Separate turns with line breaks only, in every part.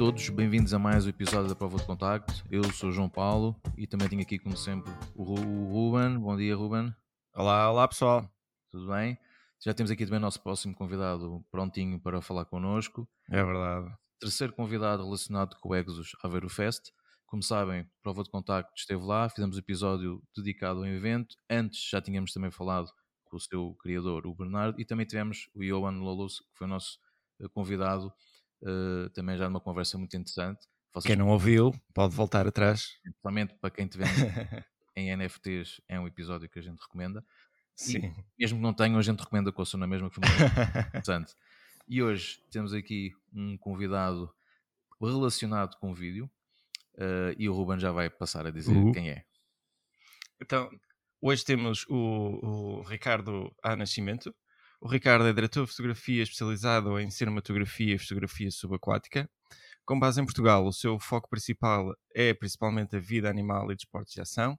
todos, bem-vindos a mais um episódio da Prova de Contacto. Eu sou João Paulo e também tenho aqui, como sempre, o, Ru o Ruben. Bom dia, Ruben.
Olá, olá pessoal.
Tudo bem? Já temos aqui também o nosso próximo convidado prontinho para falar connosco.
É verdade.
Terceiro convidado relacionado com o Exos Aveiro Fest. Como sabem, Prova de Contacto esteve lá, fizemos episódio dedicado ao evento. Antes já tínhamos também falado com o seu criador, o Bernardo, e também tivemos o Johan Lolos, que foi o nosso eh, convidado uh, também já numa conversa muito interessante.
Vocês, quem não ouviu, pode voltar atrás.
Principalmente para quem tiver em NFTs, é um episódio que a gente recomenda.
Sim. E,
mesmo que não tenham, a gente recomenda com a na mesma, que foi muito interessante. E hoje temos aqui um convidado relacionado com o vídeo uh, e o Ruben já vai passar a dizer uh. quem é.
Então, hoje temos o, o Ricardo A. Nascimento, o Ricardo é diretor de fotografia especializado em cinematografia e fotografia subaquática. Com base em Portugal, o seu foco principal é principalmente a vida animal e desportos de ação.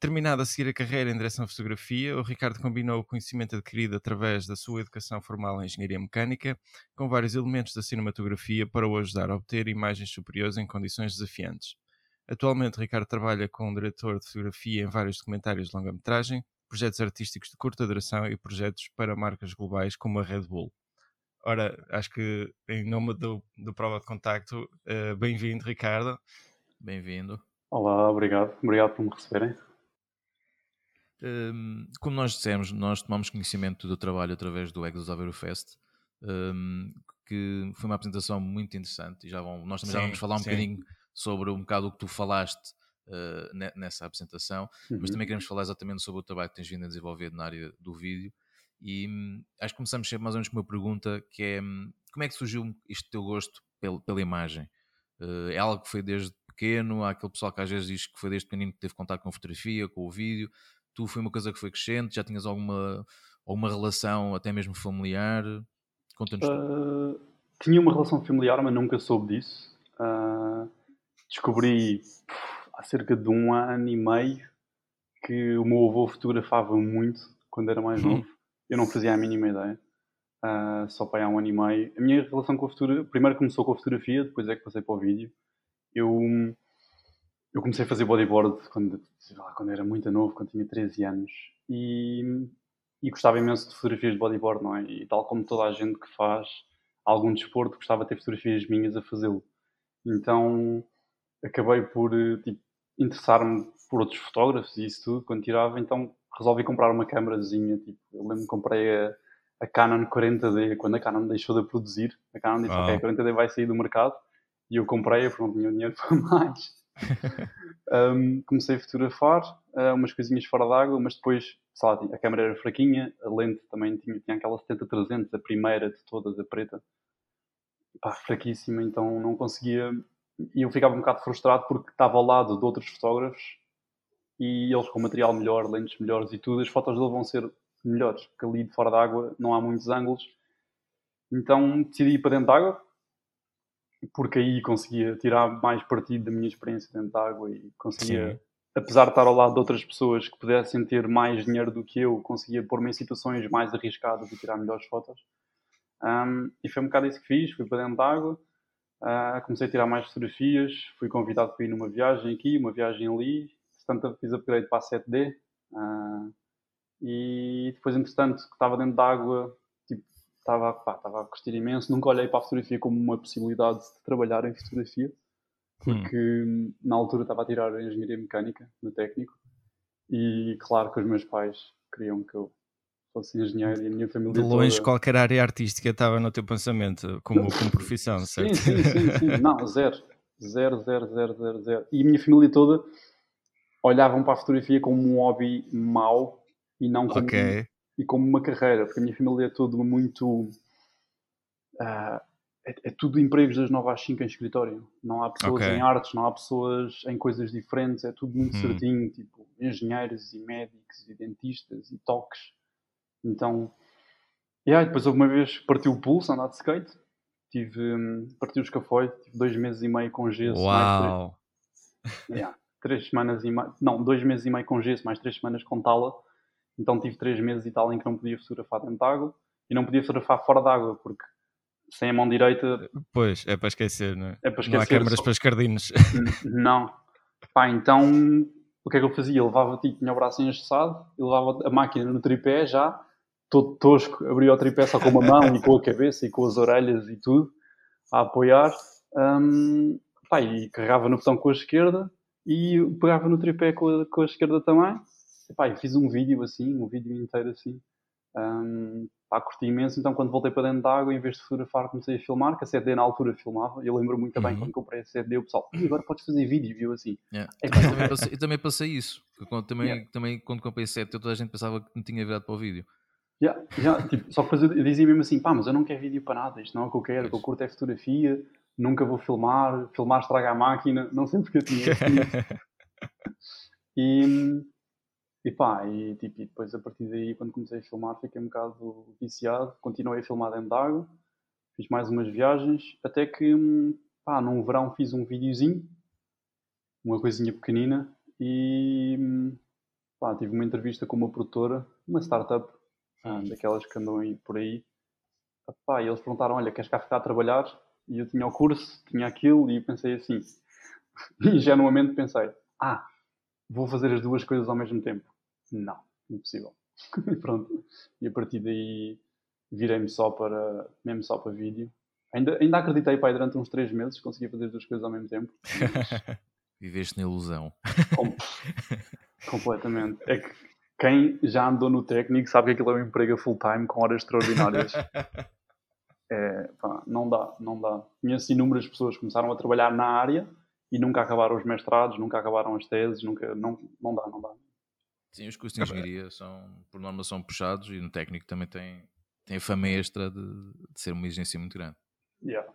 Terminado a seguir a carreira em direção à fotografia, o Ricardo combinou o conhecimento adquirido através da sua educação formal em engenharia mecânica com vários elementos da cinematografia para o ajudar a obter imagens superiores em condições desafiantes. Atualmente, Ricardo trabalha como diretor de fotografia em vários documentários de longa-metragem, projetos artísticos de curta duração e projetos para marcas globais como a Red Bull. Ora, acho que em nome do, do Prova de Contacto, uh, bem-vindo, Ricardo.
Bem-vindo.
Olá, obrigado. Obrigado por me receberem.
Um, como nós dissemos, nós tomamos conhecimento do trabalho através do Exos Aveiro Fest, um, que foi uma apresentação muito interessante e já vão, nós também sim, já vamos falar um sim. bocadinho sobre um bocado o que tu falaste uh, nessa apresentação, uhum. mas também queremos falar exatamente sobre o trabalho que tens vindo a desenvolver na área do vídeo. E hum, acho que começamos sempre mais ou menos com uma pergunta que é hum, como é que surgiu este teu gosto pela, pela imagem? Uh, é algo que foi desde pequeno, há aquele pessoal que às vezes diz que foi desde pequenino que teve contato com a fotografia, com o vídeo. Tu foi uma coisa que foi crescente, já tinhas alguma, alguma relação até mesmo familiar? Conta-nos. Uh,
tinha uma relação familiar, mas nunca soube disso. Uh, descobri cerca de um ano e meio que o meu avô fotografava muito quando era mais novo. Eu não fazia a mínima ideia. Uh, só para há um ano e meio. A minha relação com a fotografia, primeiro começou com a fotografia, depois é que passei para o vídeo. Eu, eu comecei a fazer bodyboard quando, lá, quando era muito novo, quando tinha 13 anos. E, e gostava imenso de fotografias de bodyboard, não é? E tal como toda a gente que faz algum desporto, gostava de ter fotografias minhas a fazê-lo. Então acabei por tipo, interessar-me por outros fotógrafos e isso tudo quando tirava, então resolvi comprar uma câmerazinha. Tipo, eu lembro que comprei a, a, Canon 40D quando a Canon deixou de produzir. A Canon disse: oh. Ok, a 40D vai sair do mercado e eu comprei, porque não tinha dinheiro para mais. um, comecei a fotografar uh, umas coisinhas fora d'água, mas depois, sei lá, a câmera era fraquinha, a lente também tinha, tinha aquela 70-300, a primeira de todas, a preta. Pá, fraquíssima, então não conseguia e eu ficava um bocado frustrado porque estava ao lado de outros fotógrafos e eles com material melhor, lentes melhores e tudo, as fotos dele vão ser melhores, porque ali de fora d'água não há muitos ângulos. Então decidi ir para dentro d'água, porque aí conseguia tirar mais partido da minha experiência dentro d'água e conseguia, Sim. apesar de estar ao lado de outras pessoas que pudessem ter mais dinheiro do que eu, conseguia pôr-me em situações mais arriscadas e tirar melhores fotos. Um, e foi um bocado isso que fiz, fui para dentro d'água Uh, comecei a tirar mais fotografias, fui convidado para ir numa viagem aqui, uma viagem ali, portanto fiz upgrade para a 7D. Uh, ah, e depois, entretanto, estava dentro d'água, tipo, estava, pá, estava a curtir imenso. Nunca olhei para a fotografia como uma possibilidade de trabalhar em fotografia, porque hum. na altura estava a tirar engenharia mecânica no técnico. E claro que os meus pais queriam que eu fosse engenheiro e a minha família.
De longe, toda... qualquer área artística estava no teu pensamento como, como profissão, certo?
Sim, sim, sim, sim. Não, zero. Zero, zero, zero, zero, zero. E a minha família toda olhavam para a fotografia como um hobby mau e não como, okay. e como uma carreira, porque a minha família é tudo muito. Uh, é, é, tudo empregos das 9 às 5 em escritório. Não há pessoas okay. em artes, não há pessoas em coisas diferentes, é tudo muito hum. certinho, tipo engenheiros e médicos e dentistas e toques. Então, yeah, depois houve uma vez partiu o pulso, andar de skate, tive, um, partiu o escafoi, tive dois meses e meio com gesso.
Uau!
três, yeah, três semanas e meio, não, dois meses e meio com gesso, mais três semanas com tala. Então tive três meses e tal em que não podia fotografar dentro de água e não podia fotografar fora d'água, porque sem a mão direita.
Pois, é para esquecer, não é?
É para esquecer.
Não há câmaras só... para os cardinos.
Não. Pá, então o que é que eu fazia? Eu levava, tipo, tinha o braço engessado, eu levava a máquina no tripé já, todo tosco, abria o tripé só com uma mão e com a cabeça e com as orelhas e tudo, a apoiar. Um, pá, e carregava no botão com a esquerda e pegava no tripé com a, com a esquerda também. E, pá, fiz um vídeo assim, um vídeo inteiro assim. Um, pá, curti imenso. Então, quando voltei para dentro da água, em vez de fotografar, comecei a filmar, que a CD na altura filmava. Eu lembro muito bem uhum. quando comprei a CD, o pessoal, e agora podes fazer vídeo, viu assim.
Yeah. É, eu, também passei, eu, também passei, isso. Eu também, yeah. também, quando comprei a CD, toda a gente pensava que me tinha virado para o vídeo.
Yeah, yeah, tipo, só que eu dizia mesmo assim, pá, mas eu não quero vídeo para nada, isto não é o que eu quero, o que eu curto é fotografia, nunca vou filmar, filmar estraga a máquina, não sei porque eu tinha. e, e pá, e, tipo, e depois a partir daí, quando comecei a filmar, fiquei um bocado viciado. Continuei a filmar dentro d'água, fiz mais umas viagens, até que, pá, num verão fiz um videozinho, uma coisinha pequenina, e pá, tive uma entrevista com uma produtora, uma startup, ah, daquelas que andam aí por aí. Pá, e eles perguntaram: Olha, queres cá ficar a trabalhar? E eu tinha o curso, tinha aquilo, e pensei assim, ingenuamente pensei: Ah, vou fazer as duas coisas ao mesmo tempo não, impossível. e pronto. E a partir daí virei-me só para, mesmo só para vídeo. Ainda, ainda acreditei, pai, durante uns três meses conseguia fazer as duas coisas ao mesmo tempo.
Mas... Viveste na ilusão.
Com... Completamente. É que quem já andou no técnico sabe que aquilo é um emprego full-time com horas extraordinárias. É, pá, não dá, não dá. Conheço inúmeras pessoas que começaram a trabalhar na área e nunca acabaram os mestrados, nunca acabaram as teses, nunca, não, não dá, não dá.
Sim, os cursos de engenharia são, por norma, são puxados e no técnico também tem, tem a fama extra de, de ser uma exigência muito grande.
Yeah.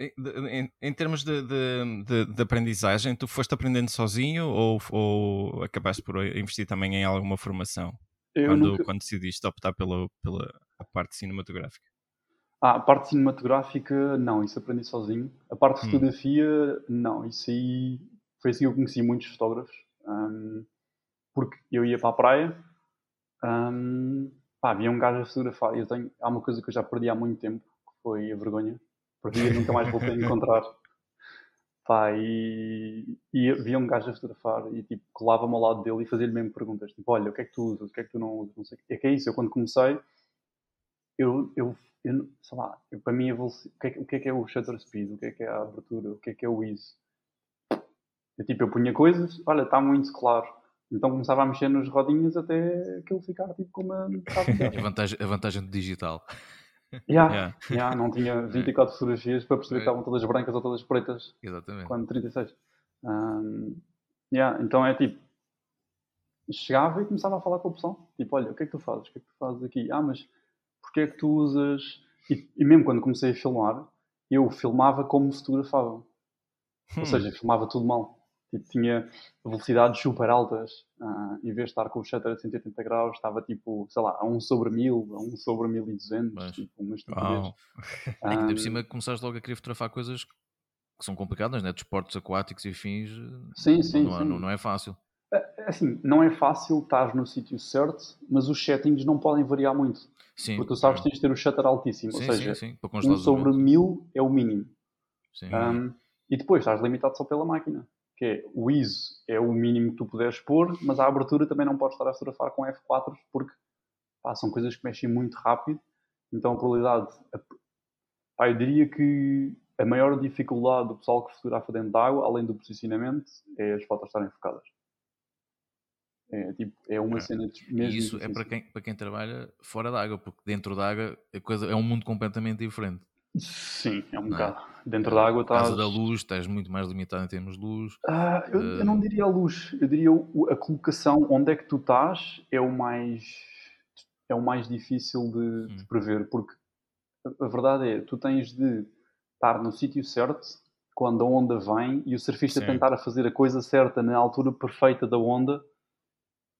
Em, em, termos de, de, de, aprendizagem, tu foste aprendendo sozinho ou, ou acabaste por investir também em alguma formação quando, nunca... quando decidiste optar pela, pela parte cinematográfica?
Ah, a parte cinematográfica, não, isso aprendi sozinho. A parte de hum. fotografia, não, isso aí foi assim que eu conheci muitos fotógrafos. Um, porque eu ia para a praia, um, pá, havia um gajo a fotografar. Eu tenho, há uma coisa que eu já perdi há muito tempo, que foi a vergonha. Perdi e nunca mais voltei a encontrar. Pá, e, e havia um gajo a fotografar e tipo, colava-me ao lado dele e fazia-lhe mesmo perguntas. Tipo, olha, o que é que tu usas? O que é que tu não usas? Não sei. É que é isso, eu quando comecei, eu, eu, eu sei lá, eu, para mim, o que, é, o que é que é o shutter speed? O que é que é a abertura? O que é que é o ISO? Eu, tipo, eu punha coisas, olha, está muito claro então começava a mexer nas rodinhas até aquilo ficar tipo como uma
a vantagem, a vantagem do digital.
Yeah, yeah. yeah, não tinha 24 fotografias para perceber que estavam todas brancas ou todas pretas.
Exatamente.
Quando 36. Um, yeah, então é tipo, chegava e começava a falar com a opção. Tipo, olha, o que é que tu fazes? O que é que tu fazes aqui? Ah, mas porquê é que tu usas... E, e mesmo quando comecei a filmar, eu filmava como fotografava. Hum. Ou seja, filmava tudo mal. Tipo, tinha velocidades super altas. Uh, em vez de estar com o shutter a 180 graus, estava tipo, sei lá, a 1 sobre 1000, a 1 sobre 1200. Mas, tipo, uma estupidez.
É que, de cima, começaste logo a querer fotografar coisas que são complicadas, né? Desportos aquáticos e fins.
Sim, sim.
Não,
sim.
não, não é fácil.
É, é assim, não é fácil estar no sítio certo, mas os settings não podem variar muito. Sim. Porque tu sabes que tens de ter o shutter altíssimo. Sim, ou seja, sim, sim. 1 sobre 1000 é o mínimo. Sim. Um, e depois estás limitado só pela máquina que é o ISO é o mínimo que tu puderes pôr, mas a abertura também não podes estar a fotografar com F4 porque pá, são coisas que mexem muito rápido, então a probabilidade, pá, eu diria que a maior dificuldade do pessoal que fotografa dentro da água, além do posicionamento, é as fotos estarem focadas. É, tipo, é uma é. cena de,
mesmo. E isso difícil. é para quem, para quem trabalha fora da água, porque dentro da água a coisa é um mundo completamente diferente.
Sim, é um não é? bocado. É? Dentro da água estás.
Casa da luz, estás muito mais limitado em termos de luz.
Ah, eu, uh... eu, não diria a luz, eu diria a colocação, onde é que tu estás, é o mais, é o mais difícil de, de hum. prever, porque a, verdade é, tu tens de estar no sítio certo quando a onda vem e o surfista Sim. tentar fazer a coisa certa na altura perfeita da onda.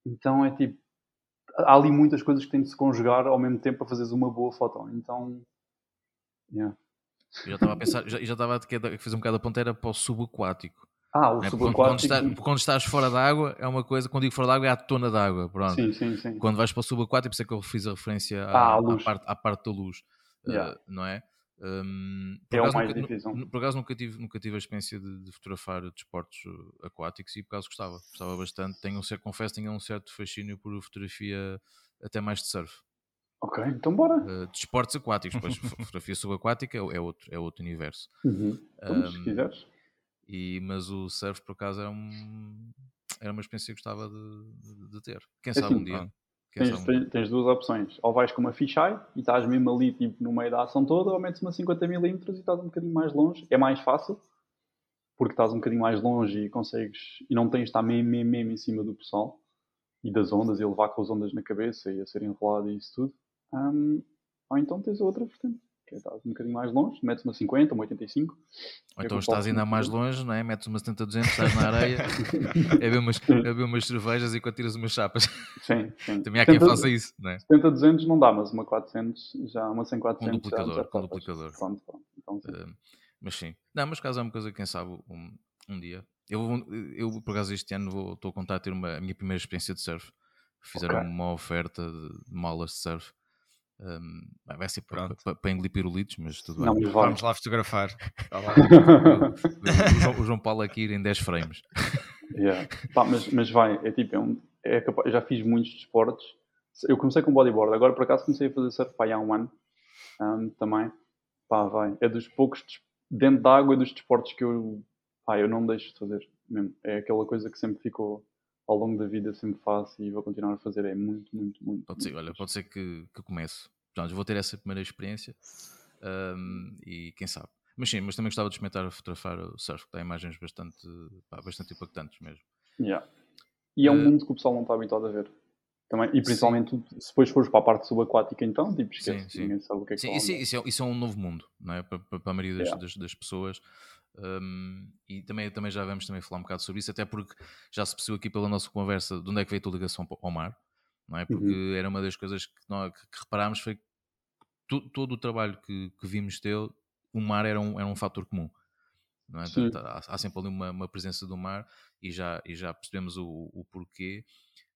Então é tipo, há ali muitas coisas que têm de se conjugar ao mesmo tempo para fazeres uma boa foto. Então Yeah.
Eu já estava a pensar, já, já estava a fazer um bocado a ponteira para o subaquático.
Ah, o é, subaquático.
Quando, estás, quando estás fora da água é uma coisa, quando digo fora da água é a tona da água. Pronto.
Sim, sim, sim.
Quando vais para o subaquático, por isso é que eu fiz a referência à, ah, à, parte, à parte da luz. Eh, yeah. Uh, não é? Um,
é o mais nunca, difícil.
Por acaso nunca tive, nunca tive a experiência de, de fotografar desportos uh, aquáticos e por acaso gostava, gostava bastante. Tenho um certo, confesso, tenho um certo fascínio por fotografia até mais de surf.
Ok, então bora.
Uh, de esportes aquáticos, pois fotografia subaquática é, é, outro, é outro universo.
Uhum. Um, se quiseres.
E, mas o surf, por acaso, era, um, era uma experiência que gostava de, de, de ter. Quem é sabe assim, um dia.
Tens, tens, tens, duas opções. Ou vais com uma fisheye e estás mesmo ali tipo, no meio da ação toda, ou metes uma 50mm e estás um bocadinho mais longe. É mais fácil, porque estás um bocadinho mais longe e consegues. e não tens de estar mesmo, mesmo, mesmo em cima do pessoal e das ondas e levar com as ondas na cabeça e a ser enrolado e isso tudo. Um, ou então tens a outra vertente que é estás um bocadinho mais longe, metes uma 50, uma 85.
Ou então estás ainda mais longe, não é? metes uma 70, 200, estás na areia, é ver umas, é umas cervejas e quando tiras umas chapas.
Sim, sim.
Também há 70, quem faça isso, não é?
70, 200 não dá, mas uma 400, já uma 100, 400
um duplicador,
já, já
com duplicador.
Pronto, pronto. Então, sim.
Uh, mas sim. Não, mas caso é uma coisa, quem sabe, um, um dia. Eu, eu, por acaso, este ano vou, estou a contar a ter uma, a minha primeira experiência de surf. Fizeram okay. uma oferta de malas de surf um, vai ser para, para, para engolir pirulitos, mas tudo
não,
bem.
Vamos lá fotografar.
Lá. o, João, o, João, Paulo aqui ir em 10 frames.
Yeah. Pá, mas, mas vai, é tipo, é um, é capaz, já fiz muitos desportos. Eu comecei com bodyboard, agora por acaso comecei a fazer surf pá, há um ano um, também. Pá, vai. É dos poucos dentro da água, é dos desportos que eu, pá, eu não deixo de fazer mesmo. É aquela coisa que sempre ficou ao longo da vida sempre faço e vou continuar a fazer. É muito, muito, muito.
Pode ser, olha, pode ser que, que comece. Portanto, vou ter essa primeira experiência um, e quem sabe. Mas sim, mas também gostava de experimentar a fotografar o surf, que dá imagens bastante, pá, bastante impactantes mesmo.
Yeah. E é um uh, mundo que o pessoal não está habituado a ver. Também, e principalmente sim. se depois fores para a parte subaquática, então, tipo, esquece, sim, sim. ninguém sabe o que é que
sim, isso, isso, é, isso é um novo mundo, não é? Para, para a maioria das, yeah. das, das pessoas. Um, e também, também já vamos também falar um bocado sobre isso, até porque já se percebeu aqui pela nossa conversa de onde é que veio a tua ligação ao mar, não é? Porque uhum. era uma das coisas que, nós, que, que reparámos foi que tu, todo o trabalho que, que vimos teu, o mar era um, era um fator comum. Não é? Portanto, há, há, sempre ali uma, uma, presença do mar e já, e já percebemos o, o porquê.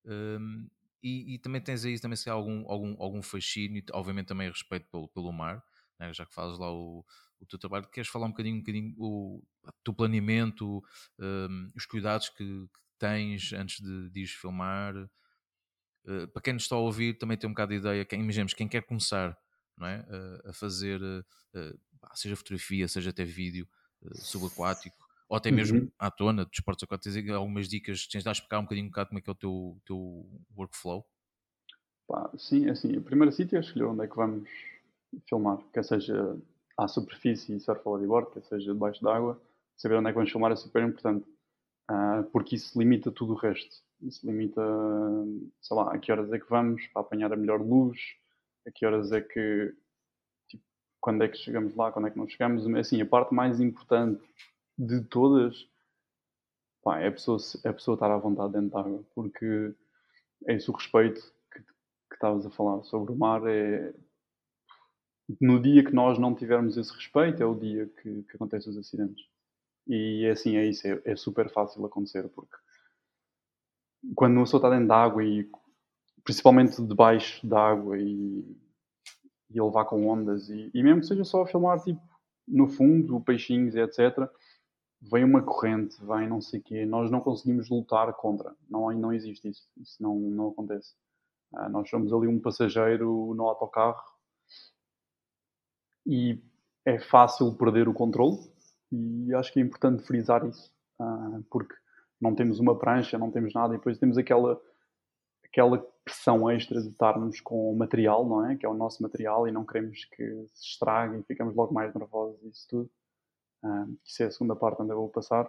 Um, e, e, também tens aí também se algum, algum, algum fascínio, obviamente também respeito pelo, pelo mar, né? já que fazes lá o, o teu trabalho, queres falar um bocadinho, um bocadinho o, o teu planeamento, um, os cuidados que, que, tens antes de, de filmar? Uh, para quem nos está a ouvir, também tem um bocado de ideia, quem, imaginemos, quem quer começar não é? Uh, a fazer, uh, seja fotografia, seja até vídeo subaquático, ou até mesmo uhum. à tona, de esportes aquáticos, tens algumas dicas, tens de explicar um bocadinho um bocado como é que é o teu, teu workflow?
Pá, sim, é assim, o primeiro sítio é escolher onde é que vamos filmar, quer seja à superfície e surf bodyboard, quer seja debaixo d'água, saber onde é que vamos filmar é super importante, uh, porque isso limita tudo o resto. Isso limita, sei lá, a que horas é que vamos para apanhar a melhor luz, a que horas é que, tipo, quando é que chegamos lá, quando é que não chegamos. Assim, a parte mais importante de todas pá, é, a pessoa, é a pessoa estar à vontade dentro d'água, porque é esse o respeito que, que estavas a falar sobre o mar, é no dia que nós não tivermos esse respeito, é o dia que, que acontecem os acidentes. E é assim, é isso, é, é, super fácil acontecer, porque quando uma pessoa está dentro da água e principalmente debaixo da água e, e a levar com ondas, e, e, mesmo que seja só filmar tipo no fundo, peixinhos e etc., vem uma corrente, vem não sei o quê, nós não conseguimos lutar contra, não, não existe isso, isso não, não acontece. Ah, nós somos ali um passageiro no autocarro e é fácil perder o controle e acho que é importante frisar isso uh, porque não temos uma prancha, não temos nada e depois temos aquela aquela pressão extra de estarmos com o material, não é? Que é o nosso material e não queremos que se estrague e ficamos logo mais nervosos e isso tudo. Uh, isso é a segunda parte onde eu vou passar.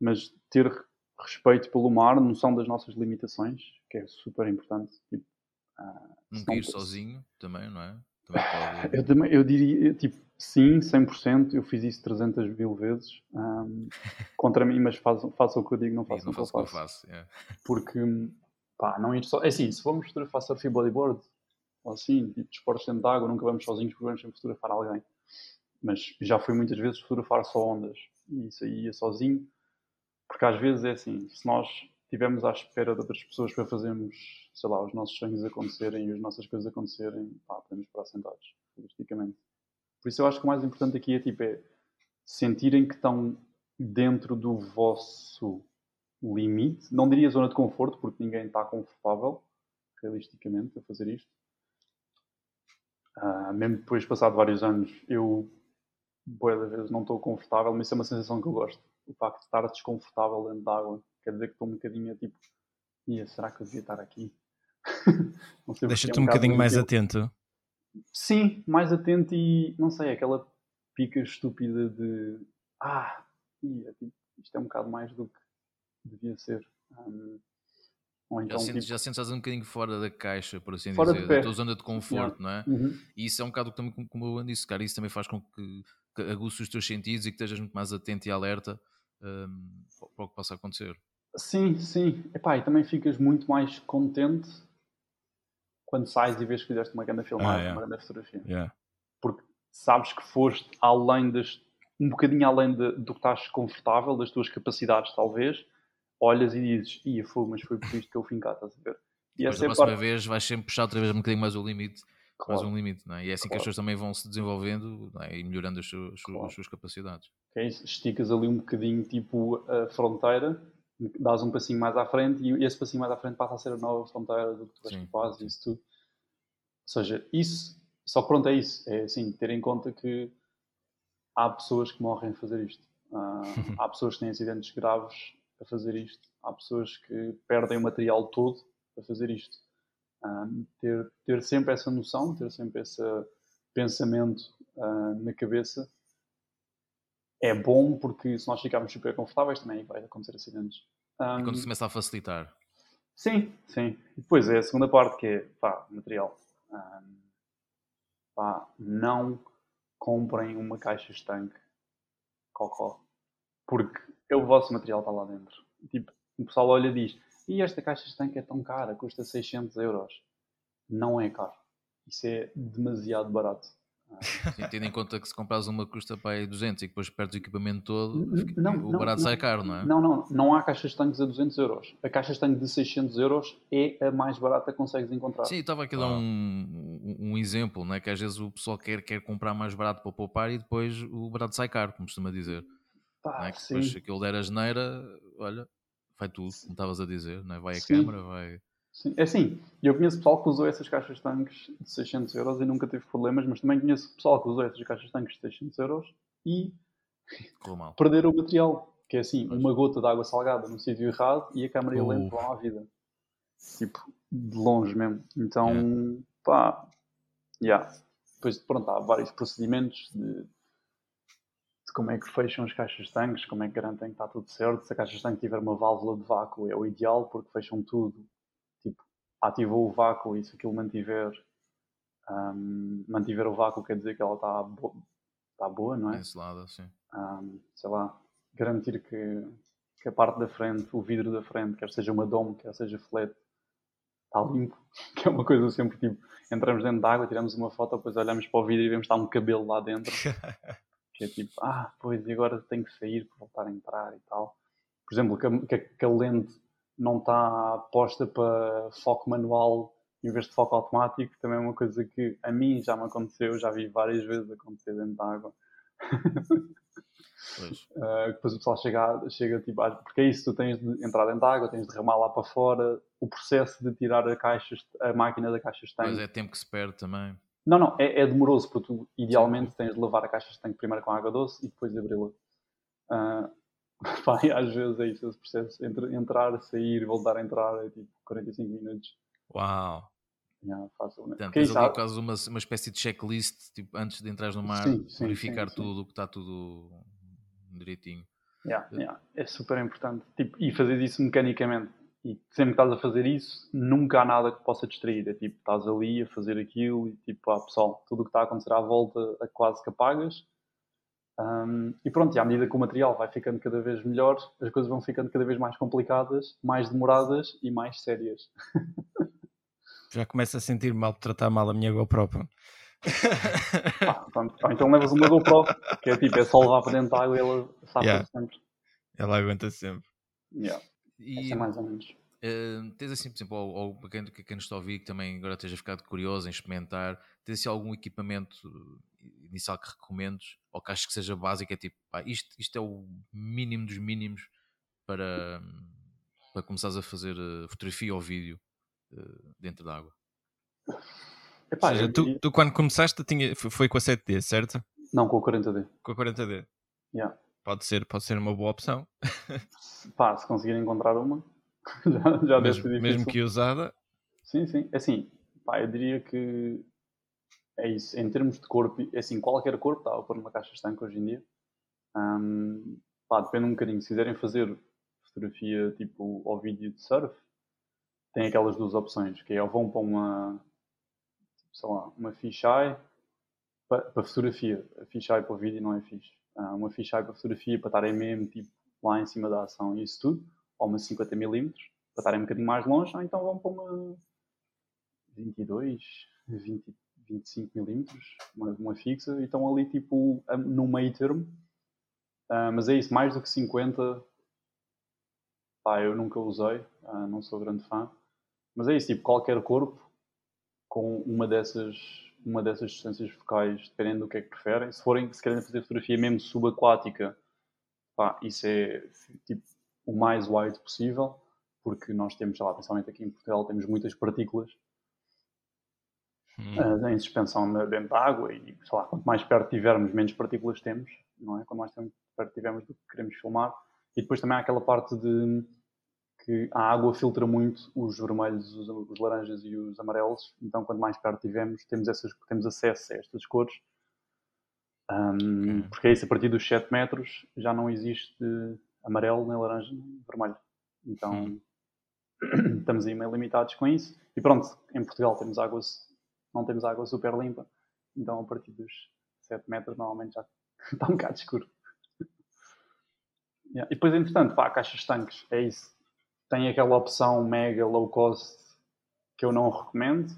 Mas ter respeito pelo mar, noção das nossas limitações, que é super importante. Tipo,
uh, Nunca ir sozinho também, não é?
Pode... eu, também, eu diria, tipo, sim, 100%. Eu fiz isso 300 mil vezes um, contra mim, mas façam, façam o que eu digo, não façam
o que eu faço. faço yeah.
Porque, pá, não ir só. É assim, se formos fotografar surf e bodyboard, ou assim, tipo, esportes dentro de água, nunca vamos sozinhos porque vamos sempre fotografar alguém. Mas já fui muitas vezes fotografar só ondas e isso aí ia sozinho, porque às vezes é assim, se nós estivermos à espera de outras pessoas para fazermos sei lá, os nossos sonhos acontecerem e as nossas coisas acontecerem, pá, podemos parar sentados, realisticamente. Por isso eu acho que o mais importante aqui é, tipo, é sentirem que estão dentro do vosso limite. Não diria zona de conforto, porque ninguém está confortável, realisticamente, a fazer isto. Uh, mesmo depois de passado vários anos, eu, boas vezes, não estou confortável, mas isso é uma sensação que eu gosto. O facto de estar desconfortável dentro da água quer dizer que estou um bocadinho tipo, Ia, será que eu devia estar aqui?
Deixa-te é um, um bocadinho mais atento.
Sim, mais atento e não sei, aquela pica estúpida de ah, ia, tipo, isto é um bocado mais do que devia ser. Um,
então, já, sentes, tipo, já sentes um bocadinho fora da caixa, por assim dizer, de da tua zona de conforto, yeah. não é? Uhum. E isso é um bocado também como eu disse, cara, isso também faz com que, que aguçes os teus sentidos e que estejas muito mais atento e alerta um, para o que possa acontecer.
Sim, sim. Epá, e também ficas muito mais contente quando sais e vês que fizeste uma grande filmagem, ah, yeah. uma grande fotografia.
Yeah.
Porque sabes que foste além das. um bocadinho além de, do que estás confortável, das tuas capacidades, talvez. Olhas e dizes, ia fogo, mas foi por isto que eu fim cá, estás a ver?
E Depois da próxima parte... vez vais sempre puxar outra vez um bocadinho mais o limite. Claro. Mais um limite, não é? E é assim claro. que as pessoas também vão se desenvolvendo é? e melhorando as suas, claro. as suas capacidades.
Okay? Esticas ali um bocadinho tipo a fronteira dás um passinho mais à frente e esse passinho mais à frente passa a ser a nova fronteira do que tu vais capaz isso tudo. Ou seja, isso, só pronto é isso. É assim, ter em conta que há pessoas que morrem a fazer isto. Uh, há pessoas que têm acidentes graves a fazer isto. Há pessoas que perdem o material todo a fazer isto. Uh, ter, ter sempre essa noção, ter sempre esse pensamento uh, na cabeça é bom porque se nós ficarmos super confortáveis também vai acontecer acidentes.
Um, e quando se começa a facilitar?
Sim, sim. E depois é a segunda parte que é, pá, material. Um, pá, não comprem uma caixa estanque cocó. Porque é o vosso material está lá dentro. Tipo, o pessoal olha e diz, e esta caixa estanque é tão cara, custa 600 euros. Não é caro. Isso é demasiado barato.
Sim, tendo em conta que se compras uma custa para aí 200 e depois perdes o equipamento todo, não, o não, barato não, sai caro, não é?
Não, não, não há caixas de tanques a 200 euros. A caixa de tanque de 600 euros é a mais barata que consegues encontrar.
Sim, estava aqui a dar ah. um, um exemplo, né? que às vezes o pessoal quer, quer comprar mais barato para poupar e depois o barato sai caro, como costuma dizer. Pá, é? Que depois aquilo der a geneira, olha, vai tudo, como estavas a dizer, não é? vai a sim. câmara, vai
Sim, é assim, eu conheço pessoal que usou essas caixas de tanques de 600 euros e nunca teve problemas, mas também conheço pessoal que usou essas caixas de tanques de 600 euros e perderam o material. Que é assim, uma gota de água salgada no sítio errado e a câmera e a lente vão à vida. Tipo, de longe mesmo. Então, yeah. pá, yeah. Depois, pronto, há vários procedimentos de como é que fecham as caixas de tanques, como é que garantem que está tudo certo. Se a caixa de tanque tiver uma válvula de vácuo é o ideal porque fecham tudo ativou o vácuo e se aquilo mantiver, um, mantiver o vácuo quer dizer que ela está bo tá boa, não é?
Encelada, sim.
Um, sei lá, garantir que, que a parte da frente, o vidro da frente, quer seja uma dome, quer seja flat, está limpo, que é uma coisa sempre tipo, entramos dentro da água, tiramos uma foto, depois olhamos para o vidro e vemos que está um cabelo lá dentro. que é tipo, ah, pois, e agora tenho que sair para voltar a entrar e tal. Por exemplo, que, que, que a lente não está posta para foco manual em vez de foco automático, também é uma coisa que a mim já me aconteceu, já vi várias vezes acontecer dentro da água. uh, depois o pessoal chega, chega tipo, porque é isso, tu tens de entrar dentro da água, tens de remar lá para fora, o processo de tirar a, caixa, a máquina da caixa de tanque.
Mas é tempo que se perde também.
Não, não, é, é demoroso, porque tu idealmente tens de lavar a caixa de tanque primeiro com água doce e depois abri-la. Uh, Pá, às vezes é isso, esse processo. Entre, entrar, sair, voltar a entrar, é tipo 45 minutos.
Uau!
Yeah, fácil,
né? Portanto, tens ali quase uma, uma espécie de checklist tipo, antes de entrar no mar, sim, sim, verificar sim, tudo, que está tudo direitinho.
Yeah, yeah. É super importante. Tipo, e fazer isso mecanicamente. E sempre que estás a fazer isso, nunca há nada que possa distrair. É tipo, estás ali a fazer aquilo e tipo, ah, pessoal, tudo o que está a acontecer à volta a quase que apagas um, e pronto, e à medida que o material vai ficando cada vez melhor, as coisas vão ficando cada vez mais complicadas, mais demoradas e mais sérias.
Já começo a sentir mal de tratar mal a minha GoPro.
ah, pronto. então levas uma GoPro, que é tipo, é só levar para dentro da água e ela safa yeah. sempre.
Ela aguenta sempre.
Yeah. E... Essa é mais ou menos.
Uh, tens assim, por exemplo, ou, ou para quem, quem nos está a ouvir que também agora esteja ficado curioso em experimentar, tens assim algum equipamento inicial que recomendes ou que achas que seja básico? É tipo, pá, isto, isto é o mínimo dos mínimos para, para começares a fazer uh, fotografia ou vídeo uh, dentro da água?
Epá, ou seja, tu, tu, quando começaste tinha, foi com a 7D, certo?
Não, com a 40D.
Com a 40D.
Yeah.
Pode ser, pode ser uma boa opção.
Pá, se conseguir encontrar uma, já, já
mesmo, mesmo que usada.
Sim, sim. É assim, pá, eu diria que é isso. Em termos de corpo, é assim, qualquer corpo dá para pôr numa caixa estanque hoje em dia. Um, pá, depende um bocadinho. Se quiserem fazer fotografia tipo ou vídeo de surf, tem aquelas duas opções, que é ou vão para uma, sei lá, uma fisheye para, para fotografia. A fisheye para o vídeo não é fixe. Uh, uma fisheye para fotografia para estarem mesmo tipo, lá em cima da ação e isso tudo, ou uma 50mm para estarem um bocadinho mais longe, ou então vão para uma 22, 20, 25mm, uma, uma fixa, e estão ali tipo no meio termo. Uh, mas é isso, mais do que 50 pá, eu nunca usei, uh, não sou grande fã. Mas é isso, tipo, qualquer corpo com uma dessas, uma dessas distâncias focais, dependendo do que é que preferem. Se forem, se querem fazer fotografia mesmo subaquática, pá, isso é tipo o mais wide possível, porque nós temos, sei lá, principalmente aqui em Portugal, temos muitas partículas hum. uh, em suspensão dentro da água e, sei lá, quanto mais perto tivermos, menos partículas temos, não é? Quanto mais perto tivermos do que queremos filmar. E depois também há aquela parte de que a água filtra muito os vermelhos, os, os, laranjas e os amarelos, então quanto mais perto tivemos, temos, essas, temos acesso a estas cores. Um, porque é isso, a partir dos 7 metros já não existe amarelo, nem laranja, nem vermelho. Então hum. estamos aí meio limitados com isso. E pronto, em Portugal temos águas, não temos água super limpa, então a partir dos 7 metros normalmente já está um bocado escuro. Yeah. E depois, entretanto, pá, caixas tanques, é isso tem aquela opção mega low cost que eu não recomendo.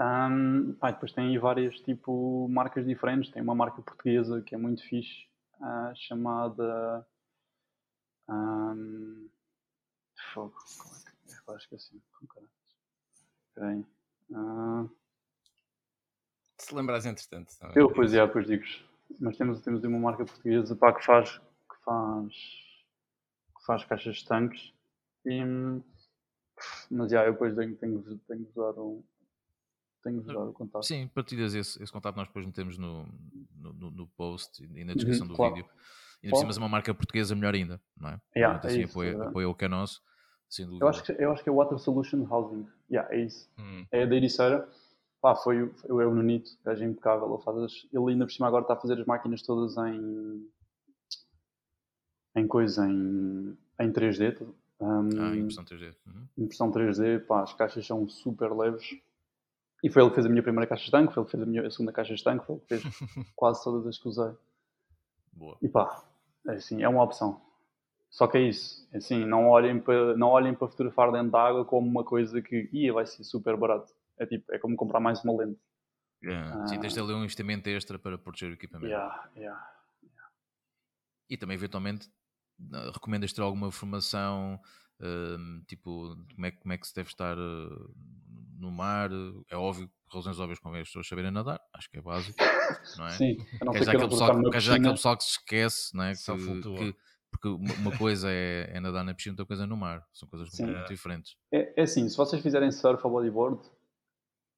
Um, pá, depois tem aí várias tipo marcas diferentes. Tem uma marca portuguesa que é muito fixe, uh, chamada. Um, fogo, como é que é? Agora esqueci. Espera aí. Uh,
Se lembras entretanto.
Eu, pois é, depois digo Mas temos, temos uma marca portuguesa pá, que faz. Que faz faz caixas de tanques. E, mas já, eu depois tenho, tenho, tenho de usar o, tenho de usar o contato.
Sim, partilhas esse, esse contato, nós depois metemos no, no, no post e na descrição uhum, do claro. vídeo. E por cima, é uma marca portuguesa, melhor ainda, não é?
Yeah, assim,
é isso, apoia, é. apoia o que é nosso.
Eu acho que, eu acho que é Water Solution Housing. Yeah, é isso. Hum. É da Ericeira. Pá, foi, foi o Nunito, gajo impecável. Ele, faz as, ele ainda por cima agora está a fazer as máquinas todas em em coisa em, em 3D.
Um, ah, impressão 3D. Uhum.
Impressão 3D, pá, as caixas são super leves. E foi ele que fez a minha primeira caixa de tanque, foi ele que fez a minha a segunda caixa de tanque, foi ele que fez quase todas as que usei.
Boa.
E pá, é assim, é uma opção. Só que é isso, é assim, não olhem para, não olhem para fotografar dentro da água como uma coisa que ia, vai ser super barato. É tipo, é como comprar mais uma lente.
Yeah. Sim, tens de ali um investimento extra para proteger o equipamento.
Yeah, yeah, yeah.
E também, eventualmente, recomendas ter alguma formação, uh, tipo, como é, como é que se deve estar uh, no mar? É óbvio, por razões óbvias, como é as pessoas saberem nadar, acho que é básico, não é?
Sim,
não que já aquele pessoal, que, já aquele pessoal que se esquece, não é? Que, que, porque uma coisa é, é, nadar na piscina, outra coisa é no mar, são coisas Sim. muito diferentes.
É, é assim, se vocês fizerem surf ou bodyboard,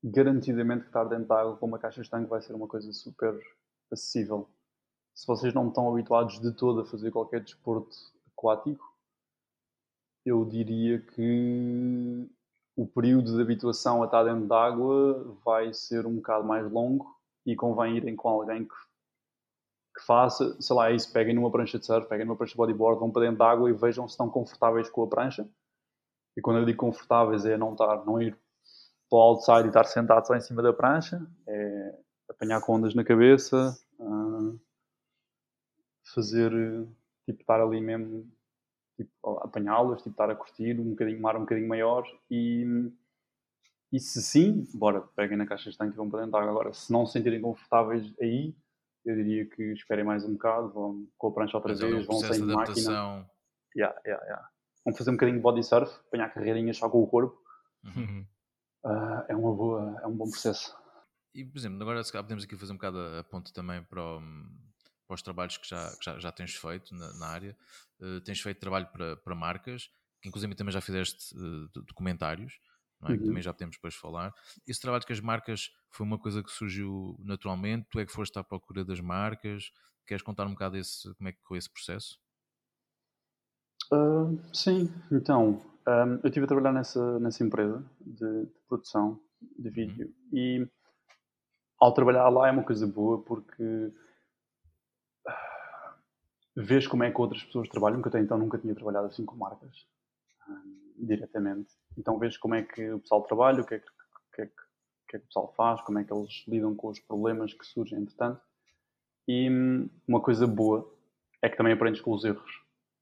garantidamente que estar dentro da água com uma caixa de estanque vai ser uma coisa super acessível se vocês não estão habituados de todo a fazer qualquer desporto aquático, eu diria que o período de habituação a estar dentro da água vai ser um bocado mais longo e convém irem com alguém que, que faça, sei lá, é isso, peguem numa prancha de surf, peguem numa prancha de bodyboard, vão para dentro da água e vejam se estão confortáveis com a prancha. E quando eu digo confortáveis é não estar, não ir para o outside e estar sentado só em cima da prancha, é apanhar com ondas na cabeça, uh, fazer, tipo, estar ali mesmo, tipo, apanhá-las, tipo, estar a curtir um bocadinho, mar um bocadinho maior e, e se sim, bora, peguem na caixa de tanque e vão para dentro da água. Agora, se não se sentirem confortáveis aí, eu diria que esperem mais um bocado, vão com a prancha outra vez, vão sem máquina. Yeah, yeah, yeah. vão fazer um bocadinho de body surf, apanhar carreirinhas só com o corpo.
Uhum.
Uh, é, uma boa, é um bom processo.
E, por exemplo, agora se calhar podemos aqui fazer um bocado a ponto também para, o, para os trabalhos que já, que já, já tens feito na, na área. Uh, tens feito trabalho para, para marcas, que inclusive também já fizeste uh, documentários, é? uhum. que também já podemos depois falar. Esse trabalho que as marcas foi uma coisa que surgiu naturalmente, tu é que foste à procura das marcas, queres contar um bocado esse, como é que foi esse processo?
Uh, sim, então, um, eu estive a trabalhar nessa, nessa empresa de, de produção de uhum. vídeo uhum. e ao trabalhar lá é uma coisa boa porque vês como é que outras pessoas trabalham, que eu até então nunca tinha trabalhado assim com marcas diretamente. Então vês como é que o pessoal trabalha, o que é que, que, é que, que, é que o pessoal faz, como é que eles lidam com os problemas que surgem entretanto. E hum, uma coisa boa é que também aprendes com os erros.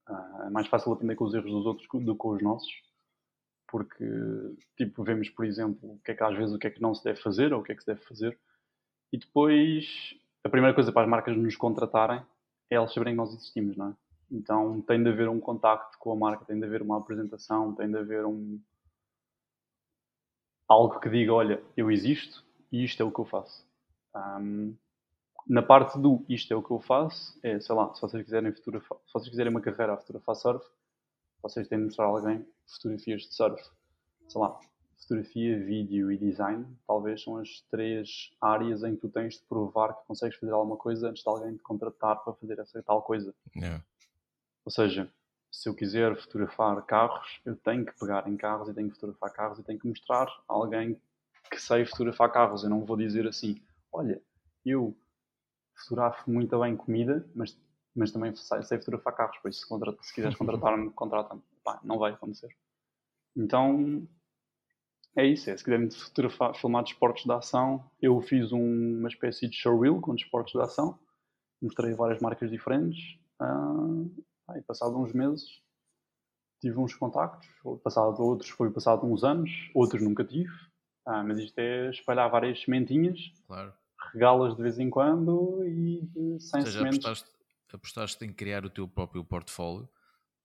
Uh, é mais fácil aprender com os erros dos outros do que com os nossos, porque tipo vemos, por exemplo, o que é que às vezes o que é que não se deve fazer ou o que é que se deve fazer. E depois a primeira coisa para as marcas nos contratarem é elas saberem que nós existimos, não é? Então tem de haver um contacto com a marca, tem de haver uma apresentação, tem de haver um algo que diga, olha, eu existo e isto é o que eu faço. Um, na parte do isto é o que eu faço, é, sei lá, se vocês quiserem futura, se vocês quiserem uma carreira à fotografar surf, vocês têm de mostrar a alguém fotografias de surf. Sei lá, fotografia, vídeo e design, talvez são as três áreas em que tu tens de provar que consegues fazer alguma coisa antes de alguém te contratar para fazer essa tal coisa.
Yeah.
Ou seja, se eu quiser fotografar carros, eu tenho que pegar em carros e tenho que fotografar carros e tenho que mostrar a alguém que sei fotografar carros. Eu não vou dizer assim, olha, eu fotografo muito bem comida, mas, mas também sei, sei fotografar carros, por isso se, contrata, se quiseres contratar-me, contrata-me. Não vai acontecer. Então, é isso. É, se quiserem filmar desportos de ação, eu fiz um, uma espécie de showreel com desportos de ação. Mostrei várias marcas diferentes. Uh, e passado uns meses tive uns contactos. Passado outros foi passado uns anos, outros nunca tive. Ah, mas isto é espalhar várias sementinhas.
Claro
regá-las de vez em quando e sem Ou seja, sementes.
Apostaste, apostaste em criar o teu próprio portfólio,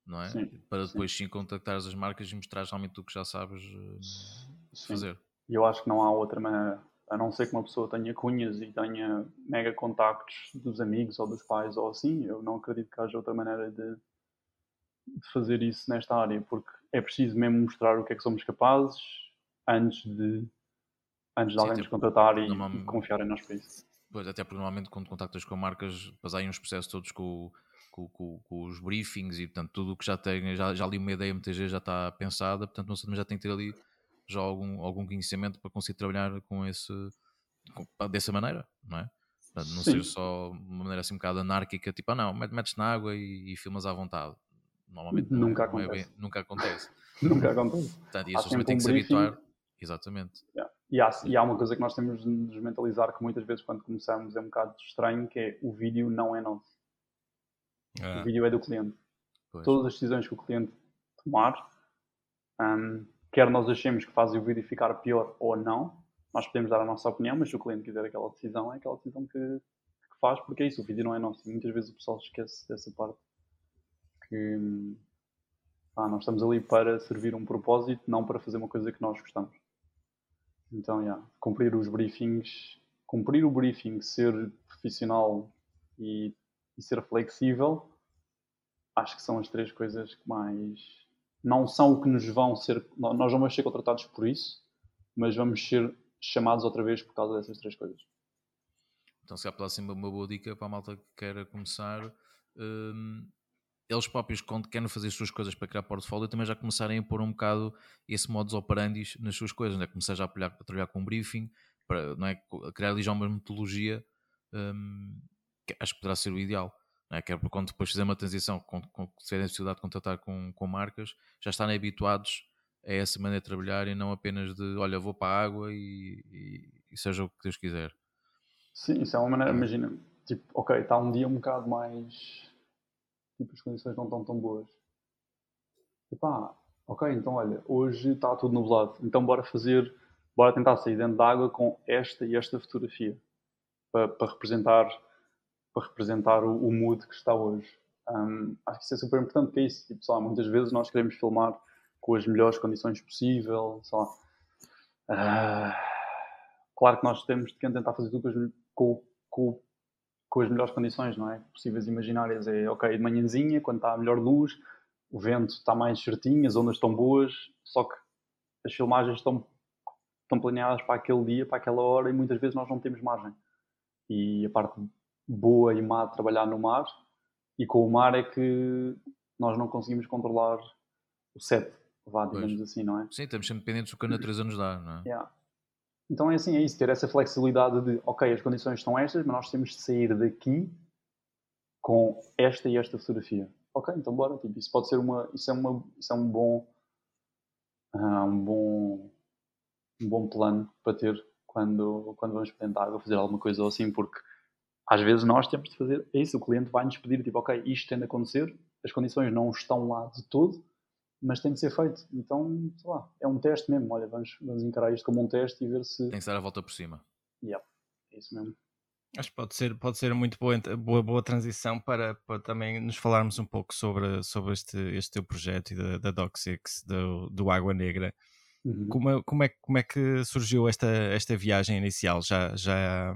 não é?
Sim,
Para depois sim. sim contactares as marcas e mostrar realmente o que já sabes eh, sim. fazer.
E eu acho que não há outra maneira, a não ser que uma pessoa tenha cunhas e tenha mega contactos dos amigos ou dos pais ou assim, eu não acredito que haja outra maneira de, de fazer isso nesta área, porque é preciso mesmo mostrar o que é que somos capazes antes de antes de alguém nos contratar e, e confiar em nós para isso.
Pois, até porque normalmente quando contactas com marcas, passam uns processos todos com, com, com, com, os briefings e portanto tudo o que já tem, já, já ali uma ideia MTG já está pensada, portanto não sei, já tem que ter ali já algum, algum conhecimento para conseguir trabalhar com esse com, dessa maneira, não é? Portanto, não Sim. ser só uma maneira assim um bocado anárquica, tipo, ah não, metes na água e, e filmas à vontade. Normalmente
nunca
não,
é, acontece.
É bem, nunca acontece.
nunca acontece.
Portanto, e as pessoas têm que se habituar. Exatamente.
Yeah. E há, e há uma coisa que nós temos de nos mentalizar que muitas vezes quando começamos é um bocado estranho, que é o vídeo não é nosso. Ah. O vídeo é do cliente. Pois. Todas as decisões que o cliente tomar, um, quer nós achemos que fazem o vídeo ficar pior ou não, nós podemos dar a nossa opinião, mas se o cliente quiser aquela decisão, é aquela decisão que, que faz, porque é isso, o vídeo não é nosso. Muitas vezes o pessoal esquece dessa parte. Que ah, nós estamos ali para servir um propósito, não para fazer uma coisa que nós gostamos. Então, yeah, cumprir os briefings, cumprir o briefing, ser profissional e, e, ser flexível, acho que são as três coisas que mais. Não são o que nos vão ser. Nós não vamos ser contratados por isso, mas vamos ser chamados outra vez por causa dessas três coisas.
Então, se há para uma boa dica para a malta que queira começar, hum, eles próprios, quando querem fazer as suas coisas para criar portfólio, também já começarem a pôr um bocado esse modus operandi nas suas coisas, né? começar já a, a trabalhar com um briefing, para não é? a criar ali já uma metodologia, um, que acho que poderá ser o ideal. Não é? Que é quando depois fizer uma transição, se tiverem necessidade de contratar com, com marcas, já estarem habituados a essa maneira de trabalhar e não apenas de, olha, vou para a água e, e, e seja o que Deus quiser.
Sim, isso é uma maneira, imagina, tipo, ok, está um dia um bocado mais tipo, as condições não estão tão boas. E pá, ok, então olha, hoje está tudo nublado, então bora fazer, bora tentar sair dentro da água com esta e esta fotografia para, para representar, para representar o, o, mood que está hoje. Um, acho que isso é super importante, porque é isso. Tipo, muitas vezes nós queremos filmar com as melhores condições possível, sei lá. Uh, claro que nós temos de tentar fazer tudo com, com, com, as melhores condições, não é? Possíveis imaginárias. É, ok, de manhãzinha, quando está a melhor luz, o vento está mais certinho, as ondas estão boas, só que as filmagens estão, estão planeadas para aquele dia, para aquela hora, e muitas vezes nós não temos margem. E a parte boa e má de trabalhar no mar, e com o mar é que nós não conseguimos controlar o set, vá, digamos pois. assim, não é?
Sim, estamos sempre dependentes do que a natureza nos dá, não é?
Yeah. Então é assim, é isso, ter essa flexibilidade de, ok, as condições são estas, mas nós temos de sair daqui com esta e esta fotografia. Ok, então bora, tipo, isso pode ser uma, isso é uma, isso é um bom, uh, um bom, um bom plano para ter quando, quando vamos tentar fazer alguma coisa assim, porque às vezes nós temos de fazer é isso, o cliente vai nos pedir, tipo, ok, isto tem de acontecer, as condições não estão lá de todo, mas tem de ser feito. Então, sei lá, é um teste mesmo. Olha, vamos, vamos encarar isto como um teste e ver se.
Tem que dar a volta por cima.
Yeah, é isso mesmo.
Acho que pode ser, pode ser muito boa, boa, boa transição para, para também nos falarmos um pouco sobre, sobre este, este teu projeto e da, da Doc6, do, do Água Negra. Uhum. Como, é, como, é, como é que surgiu esta, esta viagem inicial? Já, já,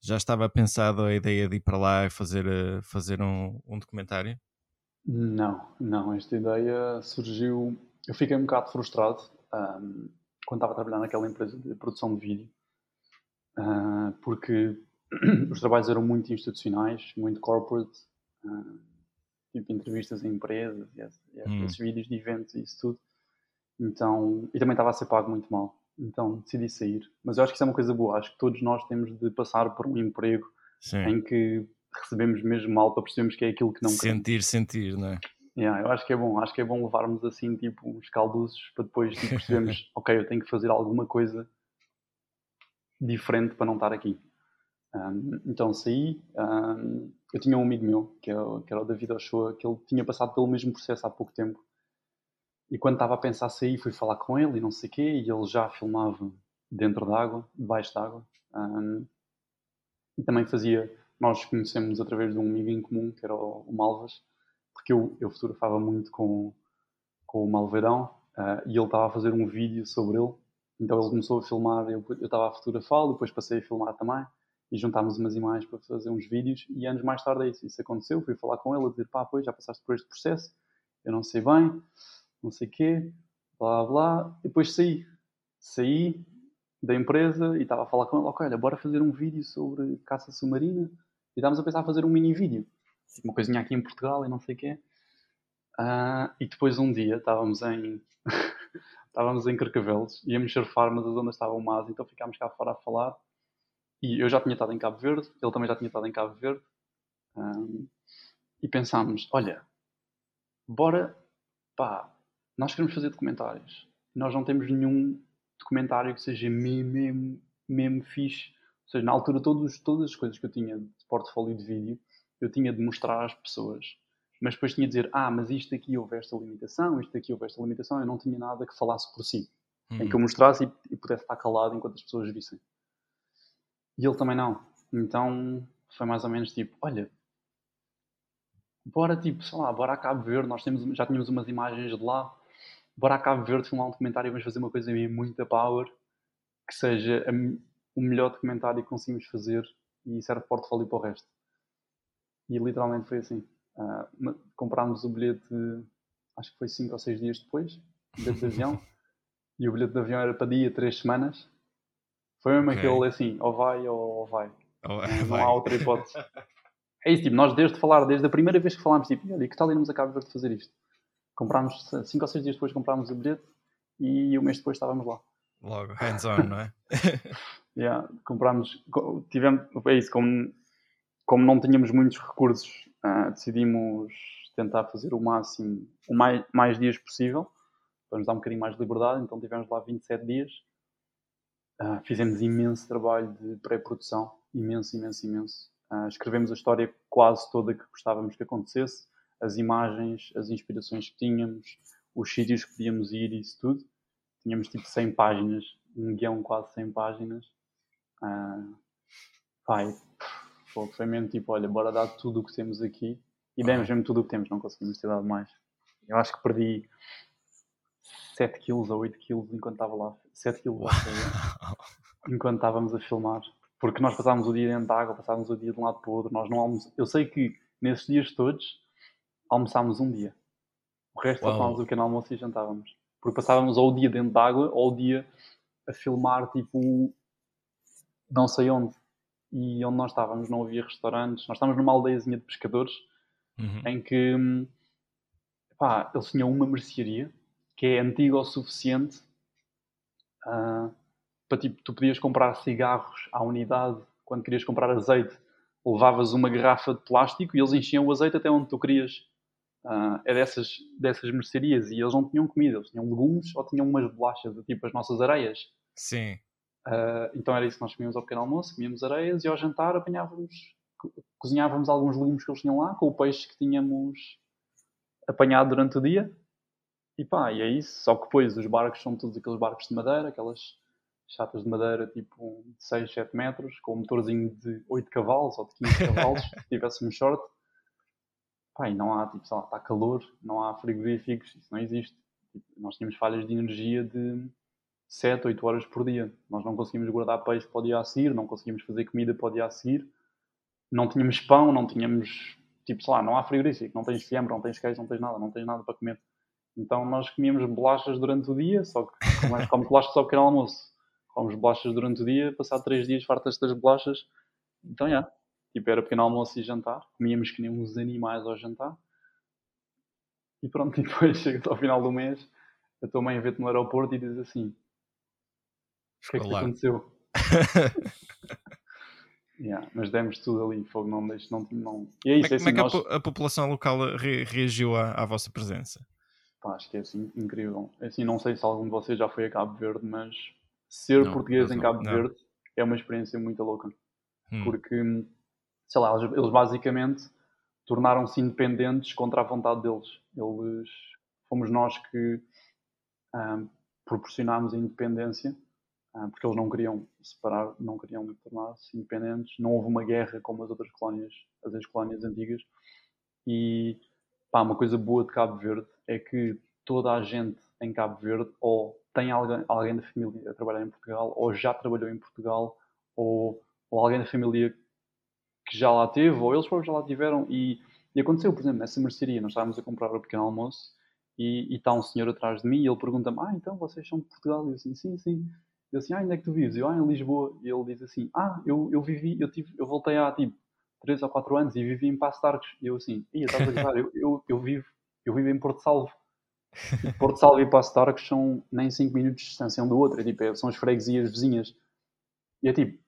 já estava pensado a ideia de ir para lá e fazer, fazer um, um documentário?
Não, não. Esta ideia surgiu. Eu fiquei um bocado frustrado um, quando estava a trabalhar naquela empresa de produção de vídeo, uh, porque os trabalhos eram muito institucionais, muito corporate, uh, tipo entrevistas em empresas e, e hum. esses vídeos de eventos e isso tudo. Então, e também estava a ser pago muito mal. Então decidi sair. Mas eu acho que isso é uma coisa boa. Acho que todos nós temos de passar por um emprego Sim. em que recebemos mesmo mal para percebermos que é aquilo que não
Sentir, queremos. sentir, não é?
Yeah, eu acho que é bom, acho que é bom levarmos assim tipo uns calduços para depois tipo, percebermos, ok, eu tenho que fazer alguma coisa diferente para não estar aqui. Um, então saí, um, eu tinha um amigo meu, que, é, que era o David Ochoa, que ele tinha passado pelo mesmo processo há pouco tempo. E quando estava a pensar sair, fui falar com ele e não sei o quê, e ele já filmava dentro d'água, debaixo d'água. Um, e também fazia nós conhecemos através de um amigo em comum, que era o, Malvas, porque eu, eu fotografava muito com, com o Malveirão uh, e ele estava a fazer um vídeo sobre ele. Então ele começou a filmar, eu, eu estava a fotografá-lo, depois passei a filmar também e juntámos umas imagens para fazer uns vídeos e anos mais tarde é isso, isso aconteceu, fui falar com ele a dizer, pá, pois já passaste por este processo, eu não sei bem, não sei o quê, blá blá, e depois saí, saí da empresa e estava a falar com ele, ok, olha, bora fazer um vídeo sobre caça submarina, e estávamos a pensar a fazer um mini vídeo, uma coisinha aqui em Portugal e não sei o quê. Uh, e depois um dia estávamos em estávamos em Carcavelos, íamos surfar, mas as ondas estavam más, então ficámos cá fora a falar. E eu já tinha estado em Cabo Verde, ele também já tinha estado em Cabo Verde. Um, e pensámos, olha, bora, pá, nós queremos fazer documentários. Nós não temos nenhum documentário que seja mesmo, mesmo, fixe ou seja, na altura, todos, todas as coisas que eu tinha de portfólio de vídeo, eu tinha de mostrar às pessoas. Mas depois tinha de dizer, ah, mas isto aqui houve esta limitação, isto aqui houve esta limitação. Eu não tinha nada que falasse por si. Hum. Em que eu mostrasse e, e pudesse estar calado enquanto as pessoas vissem. E ele também não. Então foi mais ou menos tipo, olha, bora tipo, sei lá, bora a Cabo Verde, nós temos, já tínhamos umas imagens de lá, bora a Cabo Verde filmar um documentário e vamos fazer uma coisa meio muita power, que seja o melhor documentário que conseguimos fazer e serve de portfólio para o resto. E literalmente foi assim. Uh, comprámos o bilhete, acho que foi 5 ou 6 dias depois, o bilhete de avião, e o bilhete de avião era para dia 3 semanas. Foi mesmo okay. aquele assim, ou vai ou vai. Oh, não vai. há outra hipótese. É isso, tipo, nós desde falar, desde a primeira vez que falámos, tipo, olha, que tal irmos a Cabo Verde fazer isto? Comprámos, 5 ou 6 dias depois comprámos o bilhete e um mês depois estávamos lá.
Logo, hands-on, não é?
yeah, comprámos, tivemos, é isso, como, como não tínhamos muitos recursos, uh, decidimos tentar fazer o máximo, o mais, mais dias possível, para nos dar um bocadinho mais de liberdade, então tivemos lá 27 dias. Uh, fizemos imenso trabalho de pré-produção, imenso, imenso, imenso. Uh, escrevemos a história quase toda que gostávamos que acontecesse, as imagens, as inspirações que tínhamos, os sítios que podíamos ir e isso tudo tínhamos tipo 100 páginas, um guião quase 100 páginas. Uh, pai, foi mesmo tipo, olha, bora dar tudo o que temos aqui E demos mesmo tudo o que temos, não conseguimos ter dado mais. Eu acho que perdi 7 quilos ou 8 quilos enquanto estava lá. 7 quilos enquanto estávamos a filmar. Porque nós passávamos o dia dentro de água, passávamos o dia de um lado para o outro. Nós não almoçamos. Eu sei que nesses dias todos almoçámos um dia. O resto Uau. só tomávamos o pequeno almoço e jantávamos. Porque passávamos ou o dia dentro de água ou o dia a filmar tipo não sei onde. E onde nós estávamos não havia restaurantes. Nós estávamos numa aldeiazinha de pescadores uhum. em que pá, eles tinham uma mercearia que é antiga o suficiente uh, para tipo, tu podias comprar cigarros à unidade quando querias comprar azeite. Levavas uma garrafa de plástico e eles enchiam o azeite até onde tu querias. Uh, é dessas, dessas mercearias e eles não tinham comida, eles tinham legumes ou tinham umas bolachas, tipo as nossas areias.
Sim.
Uh, então era isso que nós comíamos ao pequeno almoço, comíamos areias e ao jantar apanhávamos, co cozinhávamos alguns legumes que eles tinham lá com o peixe que tínhamos apanhado durante o dia. E pá, e é isso. Só que depois os barcos são todos aqueles barcos de madeira, aquelas chatas de madeira tipo de 6, 7 metros, com um motorzinho de 8 cavalos ou de 15 cavalos, se tivéssemos short pá, não há, tipo, sei lá, está calor, não há frigoríficos, isso não existe. Tipo, nós tínhamos falhas de energia de 7, 8 horas por dia. Nós não conseguimos guardar peixe para o dia a seguir, não conseguimos fazer comida para o dia a seguir. Não tínhamos pão, não tínhamos, tipo, sei lá, não há frigorífico, não tens fiambre, não tens queijo, não tens nada, não tens nada para comer. Então nós comíamos bolachas durante o dia, só que como é bolachas só pequeno almoço? Comes bolachas durante o dia, passado 3 dias fartas das bolachas. Então, já. Yeah, Tipo, era pequeno almoço e jantar. Comíamos que nem uns animais ao jantar. E pronto, e depois chega ao final do mês, a tua mãe vê-te no aeroporto e diz assim: O que é que aconteceu? yeah, mas demos tudo ali, fogo, não deixo, não, não.
E é isso, como é, assim, como é que nós... a, população local re reagiu à, à, vossa presença?
Pá, acho que é assim, incrível. É assim, não sei se algum de vocês já foi a Cabo Verde, mas ser não, português em Cabo não. Verde é uma experiência muito louca. Hum. Porque sei lá, eles basicamente tornaram-se independentes contra a vontade deles. Eles fomos nós que um, proporcionámos a independência, um, porque eles não queriam separar, não queriam tornar-se independentes. Não houve uma guerra como as outras colónias, as ex-colónias antigas. E pá, uma coisa boa de Cabo Verde é que toda a gente em Cabo Verde ou tem alguém, alguém da família a trabalhar em Portugal, ou já trabalhou em Portugal, ou, ou alguém da família que já lá teve, ou eles próprios já lá tiveram, e, e aconteceu, por exemplo, nessa mercearia, nós estávamos a comprar o pequeno almoço, e, está um senhor atrás de mim, e ele pergunta-me, ah, então vocês são de Portugal? E eu assim, sim, sim. E eu assim, ah, onde é que tu vives? E eu, ah, em Lisboa. E ele diz assim, ah, eu, eu vivi, eu, tive, eu voltei há, tipo, 3 ou 4 anos e vivi em Passo Arcos. E eu assim, ia, a eu, eu, eu, vivo, eu vivo em Porto Salvo. E Porto Salvo e Passo Arcos são nem 5 minutos de distância um do outro, é, tipo, é, são as freguesias vizinhas. E é tipo,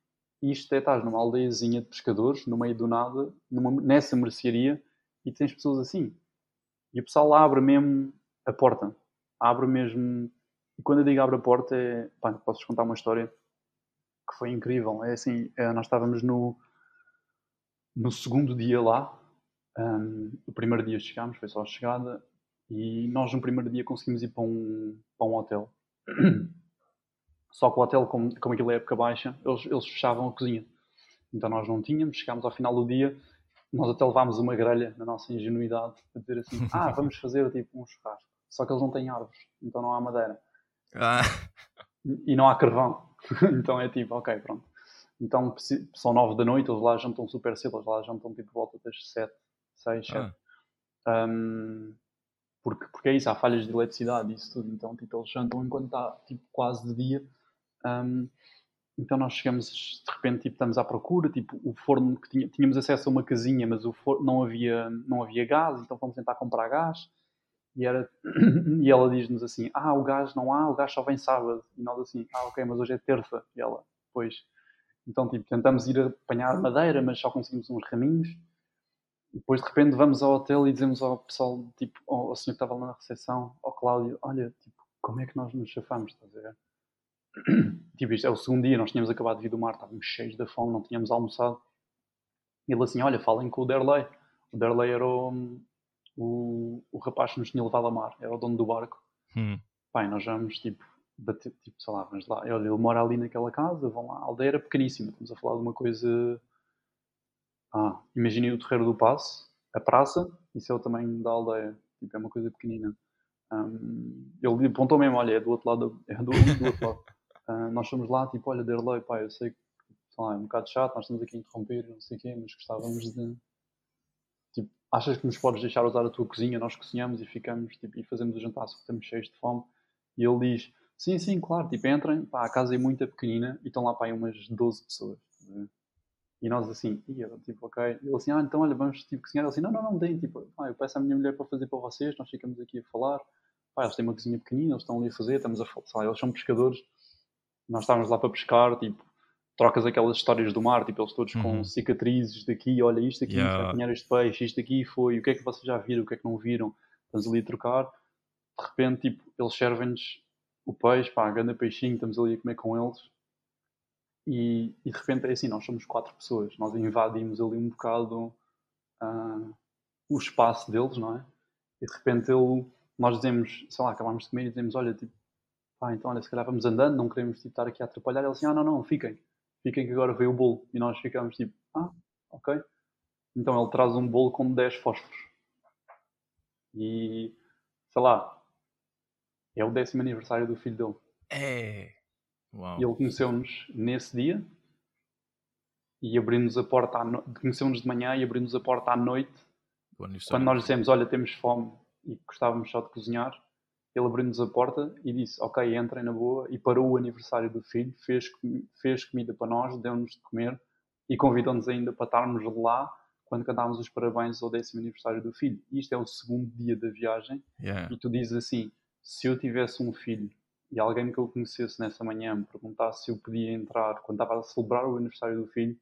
isto é, estás numa aldeiazinha de pescadores, no meio do nada, numa, nessa mercearia, e tens pessoas assim. E o pessoal abre mesmo a porta. Abre mesmo. E quando eu digo abre a porta, é. Pá, posso contar uma história que foi incrível. É assim, é, nós estávamos no, no segundo dia lá. Um, o primeiro dia chegámos, foi só a chegada. E nós no primeiro dia conseguimos ir para um, para um hotel. Só que o hotel, como, como aquilo é época baixa, eles, eles fechavam a cozinha. Então nós não tínhamos, chegámos ao final do dia, nós até levámos uma grelha, na nossa ingenuidade, a dizer assim: ah, vamos fazer tipo um churrasco. Só que eles não têm árvores, então não há madeira. Ah. E não há carvão. então é tipo, ok, pronto. Então são nove da noite, eles lá jantam super cedo, eles lá jantam tipo volta das sete, seis, sete. Ah. Um, porque, porque é isso, há falhas de eletricidade e isso tudo. Então tipo, eles jantam enquanto está tipo, quase de dia um, então nós chegamos, de repente, tipo, estamos à procura, tipo, o forno que tinha, tínhamos acesso a uma casinha, mas o forno, não havia, não havia gás, então fomos tentar comprar gás. E, era, e ela diz-nos assim: Ah, o gás não há, o gás só vem sábado. E nós assim: Ah, ok, mas hoje é terça. E ela, pois. Então, tipo, tentamos ir apanhar madeira, mas só conseguimos uns raminhos. Depois, de repente, vamos ao hotel e dizemos ao pessoal, tipo, ao, senhor que estava lá na recepção, ao Cláudio: Olha, tipo, como é que nós nos chafamos? Estás a ver? tipo, isto é o segundo dia, nós tínhamos acabado de vir do mar, estávamos cheios de fome, não tínhamos almoçado. E ele assim, olha, falem com o Derley. O Derley era o, o, o rapaz que nos tinha levado a mar, era o dono do barco. Hum. Pai, nós vamos, tipo, bater, tipo, sei lá, vamos lá. Olha, ele mora ali naquela casa, vão lá. A aldeia era pequeníssima, estamos a falar de uma coisa... Ah, imaginem o Terreiro do Passo, a praça, isso é o tamanho da aldeia, tipo, é uma coisa pequenina. Um, ele apontou mesmo, olha, é do outro lado, é do, do outro lado. Uh, nós fomos lá, tipo, olha, Derlei, pá, eu sei que lá, é um bocado chato, nós estamos aqui a interromper, não sei o quê, mas gostávamos de. Tipo, achas que nos podes deixar usar a tua cozinha? Nós cozinhamos e ficamos, tipo, e fazemos o jantar, só que estamos cheios de fome. E ele diz: Sim, sim, claro, tipo, entrem, pá, a casa é muito pequenina e estão lá, pá, umas 12 pessoas. E nós assim, e eu, tipo, ok. Ele assim, ah, então olha, vamos tipo, cozinhar. Ele assim, não, não, não, deem, tipo, ah, eu peço à minha mulher para fazer para vocês, nós ficamos aqui a falar. Pá, eles têm uma cozinha pequenina, eles estão ali a fazer, estamos a falar, eles são pescadores. Nós estávamos lá para pescar, tipo, trocas aquelas histórias do mar, tipo, eles todos uhum. com cicatrizes daqui, olha isto aqui, yeah. apanhar este peixe, isto aqui foi, o que é que vocês já viram, o que é que não viram, estamos ali a trocar, de repente, tipo, eles servem-nos o peixe, pá, grande peixinho, estamos ali a comer com eles, e, e, de repente é assim, nós somos quatro pessoas, nós invadimos ali um bocado uh, o espaço deles, não é? E de repente ele, nós dizemos, sei lá, acabámos de comer e dizemos, olha, tipo, pá, então olha, se calhar vamos andando, não queremos tipo, estar aqui a atrapalhar. Ele assim, ah, não, não, fiquem fiquem que agora veio o bolo. E nós ficamos tipo, ah, ok. Então ele traz um bolo com 10 fósforos. E, sei lá, é o décimo aniversário do filho dele.
É.
Uau. E ele conheceu-nos nesse dia e abriu-nos a porta à no... conheceu-nos de manhã e abriu-nos a porta à noite. Quando nós dissemos, olha, temos fome e gostávamos só de cozinhar, ele abriu-nos a porta e disse: Ok, entrem na boa. E parou o aniversário do filho, fez, fez comida para nós, deu-nos de comer e convidou-nos ainda para estarmos lá quando cantávamos os parabéns ao décimo aniversário do filho. E isto é o segundo dia da viagem.
Yeah.
E tu dizes assim: Se eu tivesse um filho e alguém que eu conhecesse nessa manhã me perguntasse se eu podia entrar quando estava a celebrar o aniversário do filho,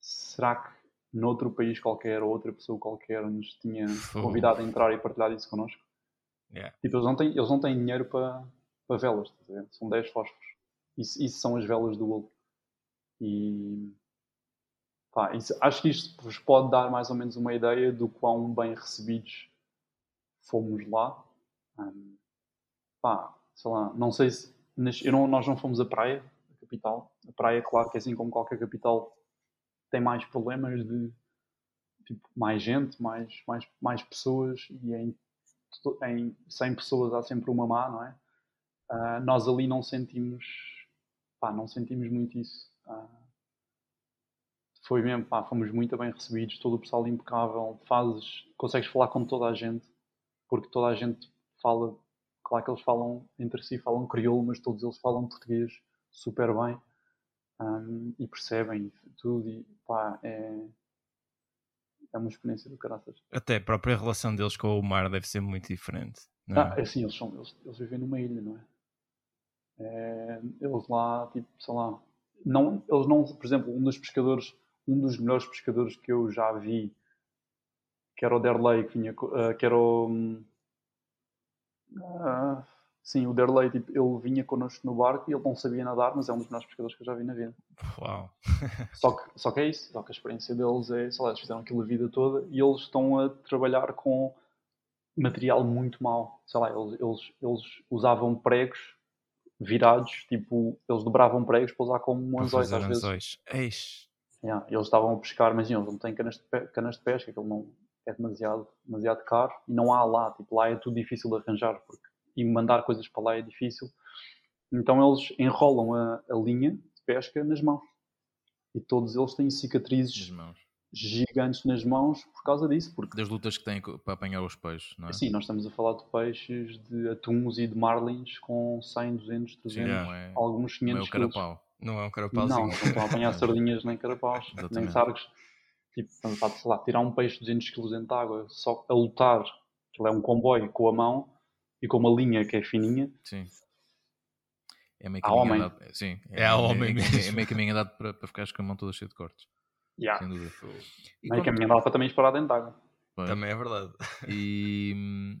será que noutro país qualquer ou outra pessoa qualquer nos tinha convidado a entrar e partilhar isso connosco?
Yeah.
Tipo, eles não têm, eles não têm dinheiro para, para velas, tá são 10 fósforos. Isso, isso são as velas do Wolf. E pá, isso, acho que isto vos pode dar mais ou menos uma ideia do quão bem recebidos fomos lá. Um, pá, sei lá, não sei se. Não, nós não fomos à praia, a capital. A praia, claro que assim como qualquer capital, tem mais problemas de tipo, mais gente, mais, mais, mais pessoas e é em 100 pessoas há sempre uma má, não é? Uh, nós ali não sentimos, pá, não sentimos muito isso. Uh, foi mesmo, pá, fomos muito bem recebidos, todo o pessoal impecável, fazes, consegues falar com toda a gente, porque toda a gente fala, claro que eles falam entre si, falam crioulo, mas todos eles falam português super bem um, ah, e percebem tudo e pá, é, é uma experiência do caraças.
Até a própria relação deles com o mar deve ser muito diferente.
Não é? Ah, é assim, eles, são, eles, eles vivem numa ilha, não é? é? Eles lá, tipo, sei lá, não, eles não, por exemplo, um dos pescadores, um dos melhores pescadores que eu já vi, que era o Derley, que, vinha, uh, que era o. Uh, Sim, o Derley, tipo, ele vinha connosco no barco e ele não sabia nadar, mas é um dos melhores pescadores que eu já vi na vida.
Uau!
só, que, só que é isso, só que a experiência deles é, sei lá, eles fizeram aquilo a vida toda e eles estão a trabalhar com material muito mau. Sei lá, eles, eles, eles usavam pregos virados, tipo, eles dobravam pregos para usar como anzóis às vezes.
Eish.
Yeah, eles estavam a pescar, mas eles não têm canas de, canas de pesca, aquilo não é demasiado, demasiado caro e não há lá, tipo, lá é tudo difícil de arranjar porque e mandar coisas para lá é difícil. Então eles enrolam a, a linha de pesca nas mãos. E todos eles têm cicatrizes gigantes nas mãos por causa disso. Porque...
Das lutas que têm para apanhar os peixes, não é?
Sim, nós estamos a falar de peixes, de atuns e de marlins com 100, 200, 300, Sim, é, alguns 500 Não é o
carapau. Não é um carapau.
Não, não estão a apanhar sardinhas nem carapaus, nem sargos. Tipo, estamos a sei lá, tirar um peixe de 200 kg dentro de água só a lutar, que é um comboio com a mão, e com uma linha que é fininha.
Sim.
É meio caminho homem.
andado. Sim, é, é a homem é, é, meio caminho andado para, para ficares com a mão toda cheia de cortes.
Yeah. Sem dúvida. E meio caminho andado para também esperar dentro de água.
Também é verdade.
E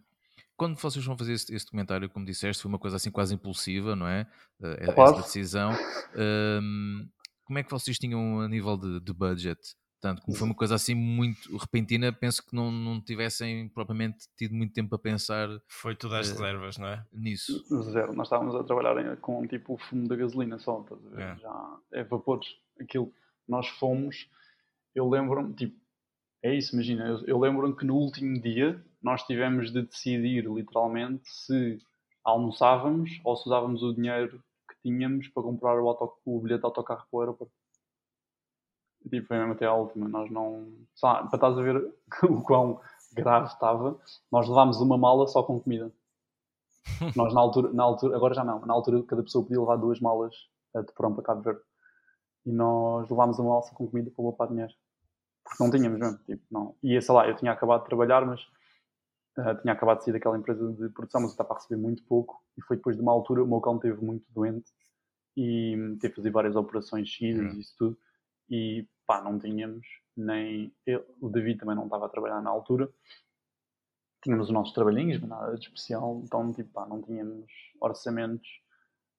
quando vocês vão fazer este, este, documentário, como disseste, foi uma coisa assim quase impulsiva, não é? Uh, essa decisão. Um, como é que vocês tinham a nível de, de budget? Portanto, como foi uma coisa assim muito repentina, penso que não, não tivessem propriamente tido muito tempo a pensar.
Foi tudo às uh, reservas, não é?
Nisso.
Zero. Nós estávamos a trabalhar com tipo o fumo da gasolina só, estás a ver? É. Já é vapores. Aquilo. Nós fomos, eu lembro-me, tipo, é isso, imagina, eu, eu lembro-me que no último dia nós tivemos de decidir literalmente se almoçávamos ou se usávamos o dinheiro que tínhamos para comprar o, auto, o bilhete de autocarro para o aeroporto. Tipo, foi mesmo até a última. Nós não. Lá, para estás a ver o quão grave estava, nós levámos uma mala só com comida. nós na altura, na altura, agora já não, na altura cada pessoa podia levar duas malas de pronto para Cabo Verde. E nós levámos uma mala só com comida para poupar dinheiro. Porque não tínhamos mesmo. Tipo, não. E sei lá, eu tinha acabado de trabalhar, mas uh, tinha acabado de sair daquela empresa de produção, mas eu estava a receber muito pouco. E foi depois de uma altura, o meu cão esteve muito doente e teve que fazer várias operações X e isso tudo. E pá, não tínhamos nem. Eu, o David também não estava a trabalhar na altura. Tínhamos os nossos trabalhinhos, mas nada de especial. Então, tipo, pá, não tínhamos orçamentos.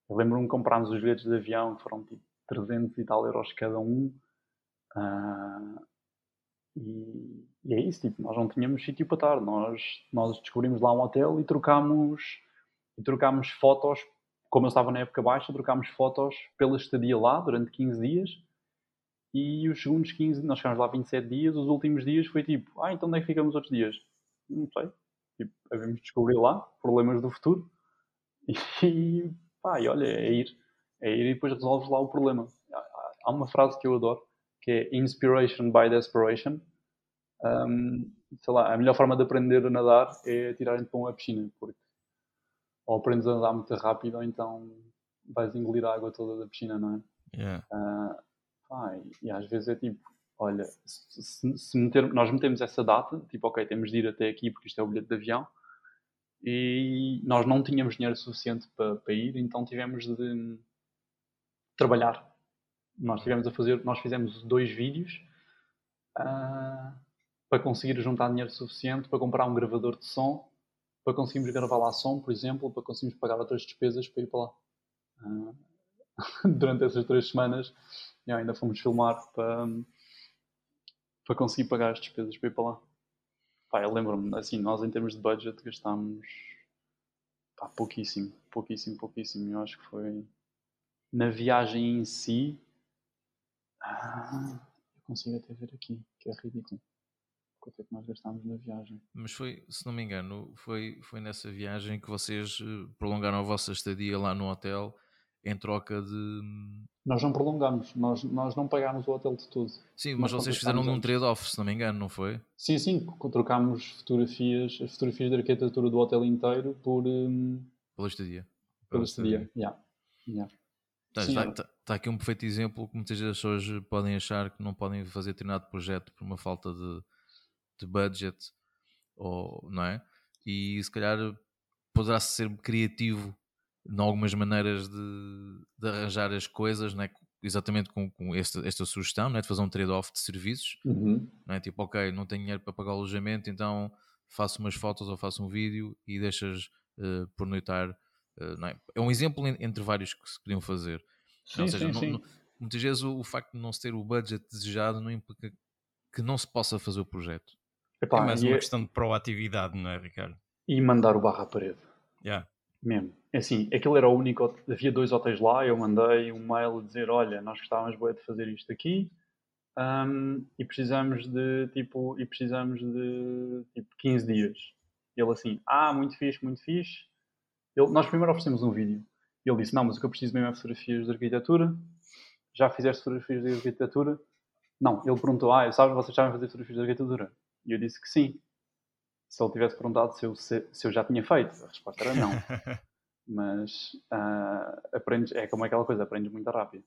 Eu lembro-me que comprámos os bilhetes de avião, que foram tipo 300 e tal euros cada um. Uh, e, e, é isso, tipo, nós não tínhamos sítio para estar. Nós, nós descobrimos lá um hotel e trocámos, e trocámos fotos, como eu estava na época baixa, trocámos fotos pela estadia lá durante 15 dias. E os segundos 15, nós ficámos lá 27 dias, os últimos dias foi tipo, ah, então onde é que ficamos outros dias? Não sei. Tipo, havemos de descobrir lá, problemas do futuro. E, pá, e olha, é ir. É ir e depois resolves lá o problema. Há uma frase que eu adoro, que é Inspiration by Desperation. Um, sei lá, a melhor forma de aprender a nadar é tirarem-te para uma piscina, porque ou aprendes a nadar muito rápido ou então vais engolir a água toda da piscina, não
é? Yeah.
Uh, ah, e, e, às vezes é tipo, olha, se, se meter, nós metemos essa data, tipo, ok, temos de ir até aqui porque isto é o bilhete de avião, e nós não tínhamos dinheiro suficiente para, para ir, então tivemos de trabalhar nós tivemos a fazer, nós fizemos dois vídeos uh, para conseguir juntar dinheiro suficiente para comprar um gravador de som, para conseguirmos gravar lá som, por exemplo, para conseguirmos pagar outras despesas para ir para lá. Uh, durante essas três semanas ainda fomos filmar para, para conseguir pagar as despesas para ir para lá. Pá, eu lembro-me, assim, nós em termos de budget gastámos pá, pouquíssimo, pouquíssimo, pouquíssimo. Eu acho que foi na viagem em si ah, eu consigo até ver aqui, que é ridículo. Quanto é que nós gastámos na viagem?
Mas foi, se não me engano, foi, foi nessa viagem que vocês eh, prolongaram a vossa estadia lá no hotel em troca de.
Nós não prolongamos, nós, nós não pagámos o hotel de tudo.
Sim, mas vocês fizeram um trade-off, se não me engano, não foi?
Sim, sim, trocámos fotografias, as fotografias de arquitetura do hotel inteiro por. Um...
Pela estadia.
Pela estadia, yeah. yeah.
Está, está, está, aqui um perfeito exemplo que muitas das pessoas podem achar que não podem fazer determinado projeto por uma falta de, de budget, ou, não é? E se calhar poderá ser criativo em algumas maneiras de, de arranjar as coisas, não é? exatamente com, com esta, esta sugestão, não é? de fazer um trade-off de serviços.
Uhum.
Não é? Tipo, ok, não tenho dinheiro para pagar o alojamento, então faço umas fotos ou faço um vídeo e deixas uh, por noitar Uh, é? é? um exemplo entre vários que se podiam fazer.
Sim, Ou seja, sim,
não, não, muitas vezes o, o, facto de não se ter o budget desejado não implica que não se possa fazer o projeto.
Epá, é mais uma é... questão de proatividade, não é, Ricardo?
E mandar o barra à parede.
Yeah.
Mesmo. É assim, aquele era o único. Havia dois hotéis lá, eu mandei um mail a dizer: Olha, nós gostávamos bem de fazer isto aqui um, e precisamos de tipo e precisamos de tipo 15 dias. Ele assim: Ah, muito fixe, muito fixe ele, nós primeiro oferecemos um vídeo. Ele disse: Não, mas o que eu preciso mesmo é fotografias de arquitetura. Já fizeste fotografias de arquitetura? Não. Ele perguntou: Ah, sabes, vocês sabem fazer fotografias de arquitetura? E eu disse que sim. Se ele tivesse perguntado se eu, se, se eu já tinha feito, a resposta era não. mas uh, aprendes, é como aquela coisa, aprendes muito rápido.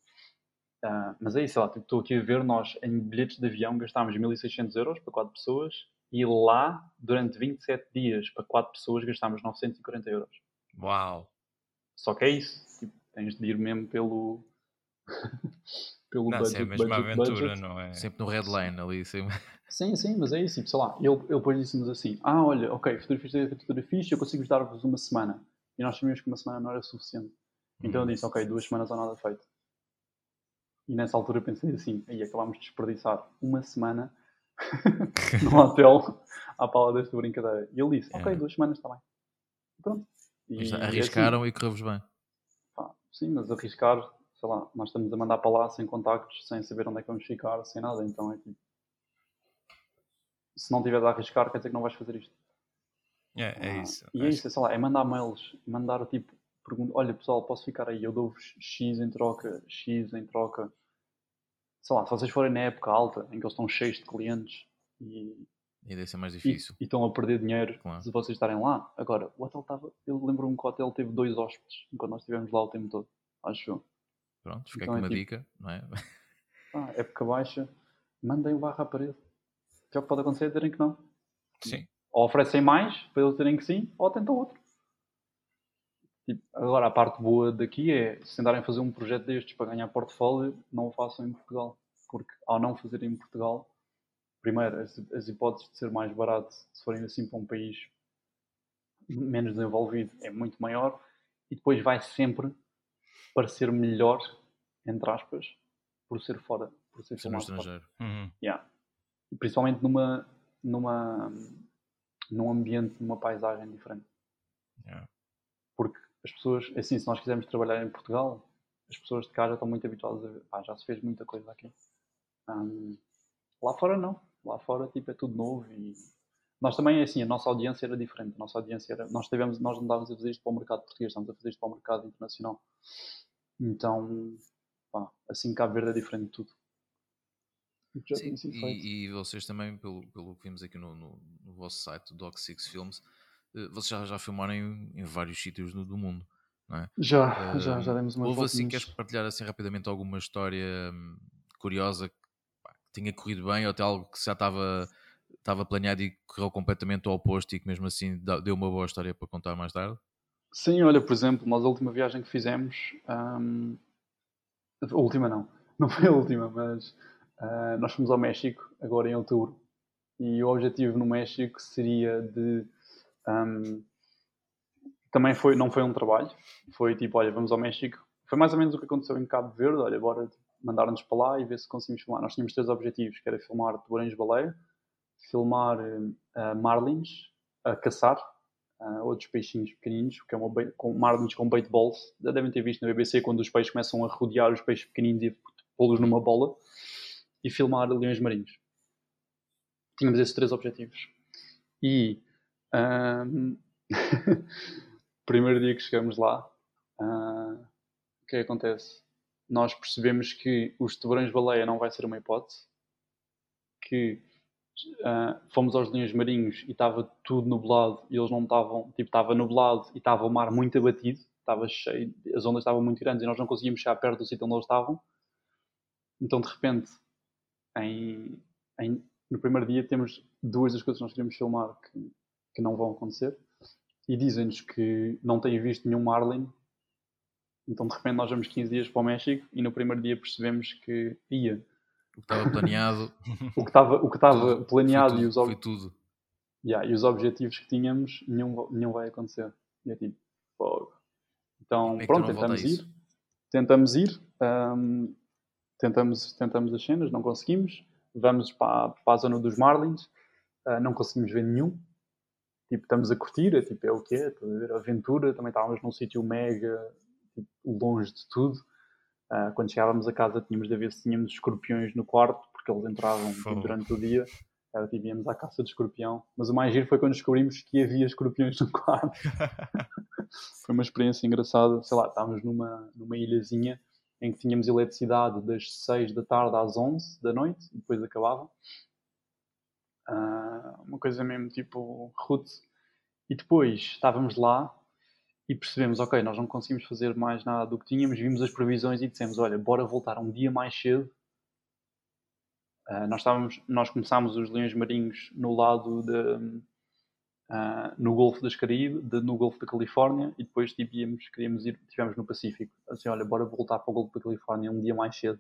Uh, mas é isso, sei lá, tipo, estou aqui a ver, nós em bilhetes de avião gastámos 1600 euros para 4 pessoas e lá, durante 27 dias, para 4 pessoas, gastámos 940 euros.
Uau!
Só que é isso. Tipo, tens de ir mesmo pelo.
pelo não, budget, é a mesma budget, aventura, budget. não é?
Sempre no redline ali. Sempre.
Sim, sim, mas é isso. Tipo, sei lá, ele, ele depois disse-nos assim: Ah, olha, ok, arquitetura fixe, eu consigo dar-vos uma semana. E nós sabíamos que uma semana não era suficiente. Então eu uhum. disse: Ok, duas semanas ou nada feito. E nessa altura eu pensei assim: aí acabámos de desperdiçar uma semana no hotel à pala desta brincadeira. E ele disse: Ok, é. duas semanas está bem. E pronto.
E, assim, arriscaram assim, e correu-vos bem.
Pá, sim, mas arriscar, sei lá, nós estamos a mandar para lá sem contactos, sem saber onde é que vamos ficar, sem nada, então é tipo. se não tiveres a arriscar, quer dizer que não vais fazer isto.
É, é isso.
E é isso, sei lá, é mandar mails, mandar tipo, pergunta, olha pessoal, posso ficar aí, eu dou-vos X em troca, X em troca. Sei lá, se vocês forem na época alta, em que eles estão cheios de clientes e,
e deve ser mais difícil.
E, e estão a perder dinheiro claro. se vocês estarem lá. Agora, o hotel estava. Eu lembro-me que o hotel teve dois hóspedes enquanto nós estivemos lá o tempo todo, acho eu.
Pronto, fica então aqui é uma tipo, dica, não é?
Ah, época baixa, mandem o barro à parede. O que é que pode acontecer é terem que não.
Sim.
Ou oferecem mais para eles terem que sim, ou tentam outro. Tipo, agora, a parte boa daqui é, se tentarem fazer um projeto destes para ganhar portfólio, não o façam em Portugal. Porque ao não fazer em Portugal, primeiro, as, as hipóteses de ser mais barato, se forem assim para um país menos desenvolvido, é muito maior. E depois vai sempre parecer melhor, entre aspas, por ser fora, por ser,
ser estrangeiro.
Uhum. Yeah. E principalmente numa, numa, num ambiente, numa paisagem diferente.
Yeah.
Porque as pessoas, assim, se nós quisermos trabalhar em Portugal, as pessoas de cá já estão muito habituadas a ver, ah, já se fez muita coisa aqui. Um, lá fora não. Lá fora tipo, é tudo novo e nós também, assim, a nossa audiência era diferente. A nossa audiência era. Nós, tivemos, nós não estávamos a fazer isto para o mercado português, estamos a fazer isto para o mercado internacional. Então, pá, assim Cabo Verde é diferente de tudo.
Sim, e, e, vocês também, pelo, pelo que vimos aqui no, no, no vosso site, Doc Six Films, eh, vocês já, já filmaram em, em vários sítios do, do, mundo, não é?
Já, uh, já, já demos uma
Houve assim, queres partilhar assim rapidamente alguma história hum, curiosa que, pá, que tinha corrido bem ou até algo que já estava estava planeado e correu completamente ao oposto e que mesmo assim deu uma boa história para contar mais tarde?
Sim, olha, por exemplo, nós a última viagem que fizemos, um, a última não, não foi a última, mas uh, nós fomos ao México agora em outubro e o objetivo no México seria de um, também foi, não foi um trabalho, foi tipo, olha, vamos ao México. Foi mais ou menos o que aconteceu em Cabo Verde, olha, bora mandar-nos para lá e ver se conseguimos filmar. Nós tínhamos três objetivos, que era filmar tubarões-baleia, filmar uh, marlins a caçar, uh, outros peixinhos pequeninos, que é uma com marlins com bait balls. Já devem ter visto na BBC quando os peixes começam a rodear os peixes pequeninos e pô-los numa bola. E filmar leões marinhos. Tínhamos esses três objetivos. E um, primeiro dia que chegamos lá, uh, o que é que acontece? Nós percebemos que os tubarões-baleia não vai ser uma hipótese, que Uh, fomos aos linhos marinhos e estava tudo nublado e eles não estavam, tipo, estava nublado e estava o mar muito abatido, estava cheio, as ondas estavam muito grandes e nós não conseguíamos chegar perto do sítio onde eles estavam. Então, de repente, em, em, no primeiro dia, temos duas das coisas que nós queríamos filmar que, que não vão acontecer e dizem-nos que não têm visto nenhum marlin. Então, de repente, nós vamos 15 dias para o México e no primeiro dia percebemos que ia
o que estava planeado.
o que estava, o que estava planeado
tudo,
e, os
foi tudo.
Yeah, e os objetivos que tínhamos, nenhum, nenhum vai acontecer. E é tipo, fogo. Então, é pronto, tentamos ir. Tentamos ir. Um, tentamos, tentamos as cenas, não conseguimos. Vamos para, para a zona dos Marlins. Uh, não conseguimos ver nenhum. Tipo, estamos a curtir, é, tipo, é o que é, a ver, aventura. Também estávamos num sítio mega tipo, longe de tudo. Uh, quando chegávamos a casa tínhamos de ver se tínhamos escorpiões no quarto, porque eles entravam tipo, durante o dia. Era, tipo, íamos à caça de escorpião. Mas o mais giro foi quando descobrimos que havia escorpiões no quarto. foi uma experiência engraçada. Sei lá, estávamos numa, numa ilhazinha em que tínhamos eletricidade das 6 da tarde às 11 da noite e depois acabava. Uh, uma coisa mesmo tipo root. E depois estávamos lá e percebemos, ok, nós não conseguimos fazer mais nada do que tínhamos, vimos as previsões e dissemos, olha, bora voltar um dia mais cedo. Uh, nós, estávamos, nós começámos os leões marinhos no lado de, uh, no Golfo das Caribe, no Golfo da Califórnia, e depois tipo, íamos, queríamos ir, estivemos no Pacífico. Assim, olha, bora voltar para o Golfo da Califórnia um dia mais cedo.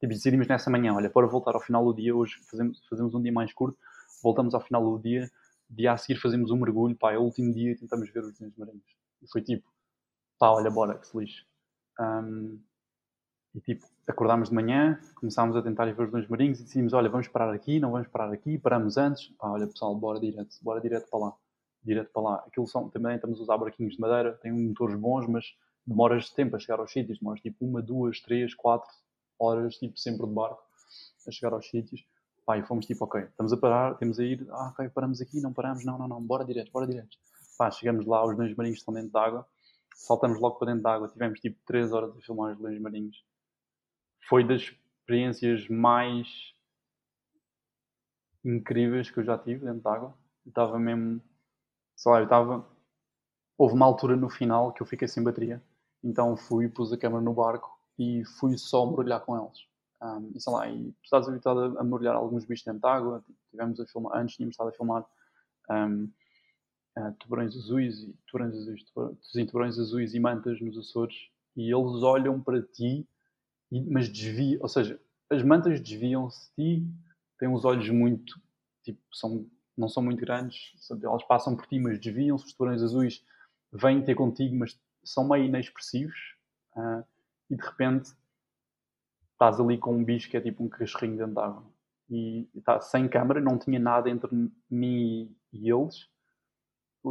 Tipo, decidimos nessa manhã, olha, bora voltar ao final do dia, hoje fazemos, fazemos um dia mais curto, voltamos ao final do dia, dia a seguir fazemos um mergulho, pá, é o último dia e tentamos ver os leões marinhos. E foi tipo, pá, olha, bora, que se lixe. Um, e tipo, acordámos de manhã, começámos a tentar ver os dois marinhos e decidimos, olha, vamos parar aqui, não vamos parar aqui, paramos antes, pá, olha pessoal, bora direto, bora direto para lá, direto para lá. Aquilo são, também estamos a usar barquinhos de madeira, tem motores bons, mas demoras de tempo a chegar aos sítios, demoras tipo uma, duas, três, quatro horas, tipo, sempre de barco, a chegar aos sítios. Pá, e fomos tipo, ok, estamos a parar, temos a ir, ah, ok, paramos aqui, não paramos, não, não, não, bora direto, bora direto. Pá, chegamos lá, os leões marinhos estão dentro d'água, saltamos logo para dentro d'água, tivemos tipo 3 horas a filmar os leões marinhos. Foi das experiências mais incríveis que eu já tive dentro d'água. Estava mesmo, sei lá, eu estava, houve uma altura no final que eu fiquei sem bateria, então fui, pus a câmera no barco e fui só mergulhar com eles um, e sei lá, e estás habituado a, mergulhar alguns bichos dentro de água. Tivemos a filmar, antes tínhamos estado a filmar um, uh, tubarões azuis e tubarões azuis, sim, tubarões azuis e mantas nos Açores e eles olham para ti, e, mas desviam, ou seja, as mantas desviam-se de ti, têm os olhos muito, tipo, são, não são muito grandes, sabe? elas passam por ti, mas desviam-se. Os tubarões azuis vêm ter contigo, mas são meio inexpressivos. Uh, e de repente estás ali com um bicho que é tipo um cachorrinho dentro d'água. E está sem câmera, não tinha nada entre mim e eles,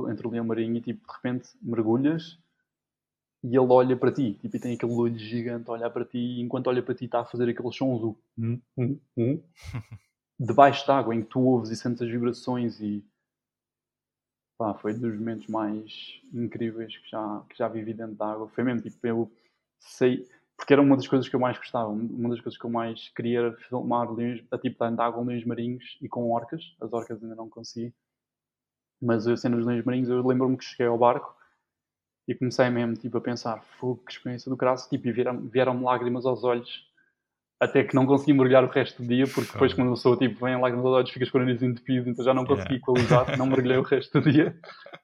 entre o leão marinho, e tipo, de repente mergulhas e ele olha para ti, tipo, e tem aquele olho gigante a olhar para ti, e enquanto olha para ti está a fazer aqueles sons do hum, hum, hum, debaixo d'água, em que tu ouves e sentes as vibrações e pá, foi dos momentos mais incríveis que já, que já vivi dentro d'água. Foi mesmo, tipo, eu sei, porque era uma das coisas que eu mais gostava, uma das coisas que eu mais queria era filmar leões, a tipo de água, leões marinhos e com orcas. As orcas ainda não consegui. Mas a cena dos leões marinhos, eu lembro-me que cheguei ao barco e comecei mesmo tipo, a pensar, fogo, que experiência do graça, tipo, e vieram-me vieram lágrimas aos olhos até que não consegui mergulhar o resto do dia, porque depois quando eu sou tipo, vem lágrimas aos olhos, ficas com o nariz entupido, então já não consegui equalizar, não mergulhei o resto do dia,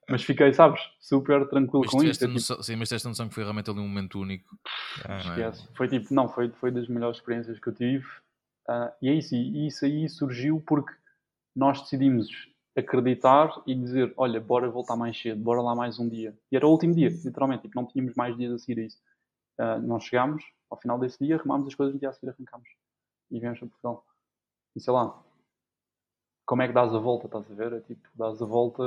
mas fiquei, sabes, super tranquilo
mas
com isso.
É, tipo... Sim, mas tens a noção que foi realmente ali um momento único.
Ah, Esquece. É? Foi tipo, não, foi, foi das melhores experiências que eu tive, uh, e é isso, e isso aí surgiu porque nós decidimos acreditar e dizer, olha, bora voltar mais cedo, bora lá mais um dia. E era o último dia, literalmente, tipo, não tínhamos mais dias a seguir a isso. Uh, nós chegámos, ao final desse dia, arrumámos as coisas e a seguir arrancámos. E viemos para Portugal. E sei lá, como é que dás a volta, estás a ver? É tipo, dás a volta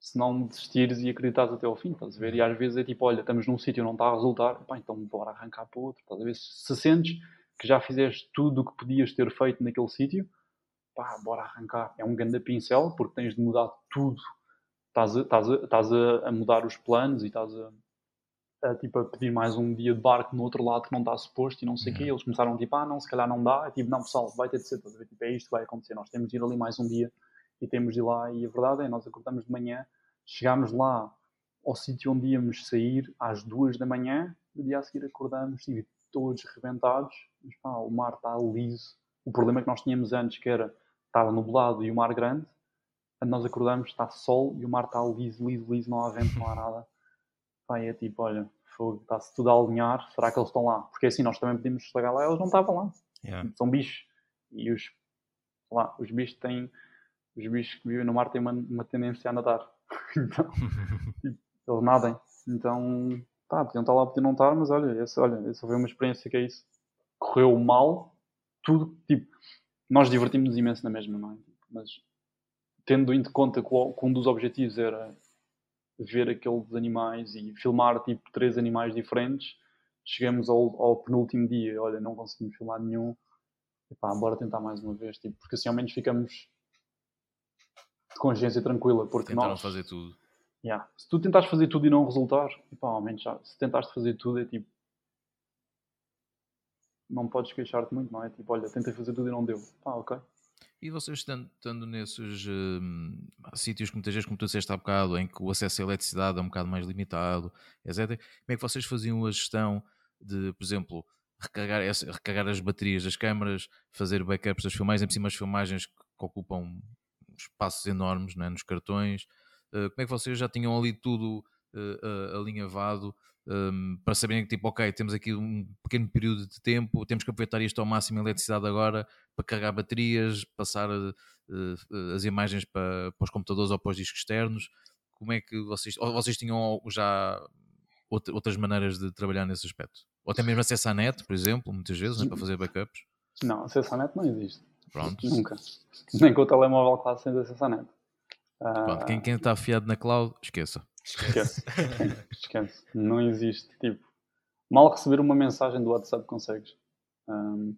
se não desistires e acreditares até ao fim, estás a ver? E às vezes é tipo, olha, estamos num sítio e não está a resultar, pá, então bora arrancar para outro, estás a ver? Se sentes que já fizeste tudo o que podias ter feito naquele sítio, pá, bora arrancar. É um grande pincel, porque tens de mudar tudo. Estás a, a, estás a mudar os planos e estás a, a, tipo, a pedir mais um dia de barco no outro lado que não está suposto e não sei o uhum. quê. Eles começaram tipo, ah, não, se calhar não dá. É tipo, não, pessoal, vai ter de ser. Tipo, é isto que vai acontecer. Nós temos de ir ali mais um dia e temos de ir lá. E a verdade é, nós acordamos de manhã, chegámos lá ao sítio onde íamos sair às duas da manhã. No dia a seguir acordamos e todos rebentados. Mas pá, o mar está liso. O problema que nós tínhamos antes, que era estava nublado e o mar grande, nós acordamos está sol e o mar está liso, liso, liso, não há vento, não há nada. Pá, é tipo, olha, está-se tudo a alinhar, será que eles estão lá? Porque assim, nós também podíamos chegar lá, eles não estavam lá. Yeah. São bichos. E os, lá, os bichos têm, os bichos que vivem no mar têm uma, uma tendência a nadar. então, tipo, eles nadem. Então, tá, podiam estar lá, podiam não estar, mas olha, essa, olha, essa foi uma experiência que é isso. Correu mal, tudo, tipo, nós divertimos imenso na mesma, não é? Mas tendo em conta que um dos objetivos era ver aqueles animais e filmar tipo três animais diferentes. Chegamos ao, ao penúltimo dia, olha, não conseguimos filmar nenhum. Epá, bora tentar mais uma vez, tipo, porque assim ao menos ficamos de consciência tranquila. Porque
Tentaram
nós,
fazer tudo.
Yeah, se tu tentares fazer tudo e não resultar, epá, ao menos já, se tentaste fazer tudo é tipo. Não podes queixar-te muito, não é? Tipo, olha, tentei fazer tudo e não deu. Ah, ok.
E vocês estando, nesses uh, sítios que muitas vezes, como tu disseste há bocado, em que o acesso à eletricidade é um bocado mais limitado, etc., como é que vocês faziam a gestão de, por exemplo, recarregar, as baterias das câmaras, fazer backups das filmagens, em cima das filmagens que, ocupam espaços enormes né, nos cartões? Uh, como é que vocês já tinham ali tudo uh, alinhavado? Um, para saberem que tipo, ok, temos aqui um pequeno período de tempo, temos que aproveitar isto ao máximo a eletricidade agora para carregar baterias, passar uh, uh, as imagens para, para, os computadores ou para os discos externos. Como é que vocês, ou vocês tinham já outras maneiras de trabalhar nesse aspecto? Ou até mesmo acesso à net, por exemplo, muitas vezes, né, para fazer backups?
Não, acesso à net não existe. Pronto. Nunca. Nem com o telemóvel quase sem acesso à net.
Pronto, quem, quem está afiado na cloud, esqueça.
Esquece. Esquece. Não existe. Tipo, mal receber uma mensagem do WhatsApp consegues. Um,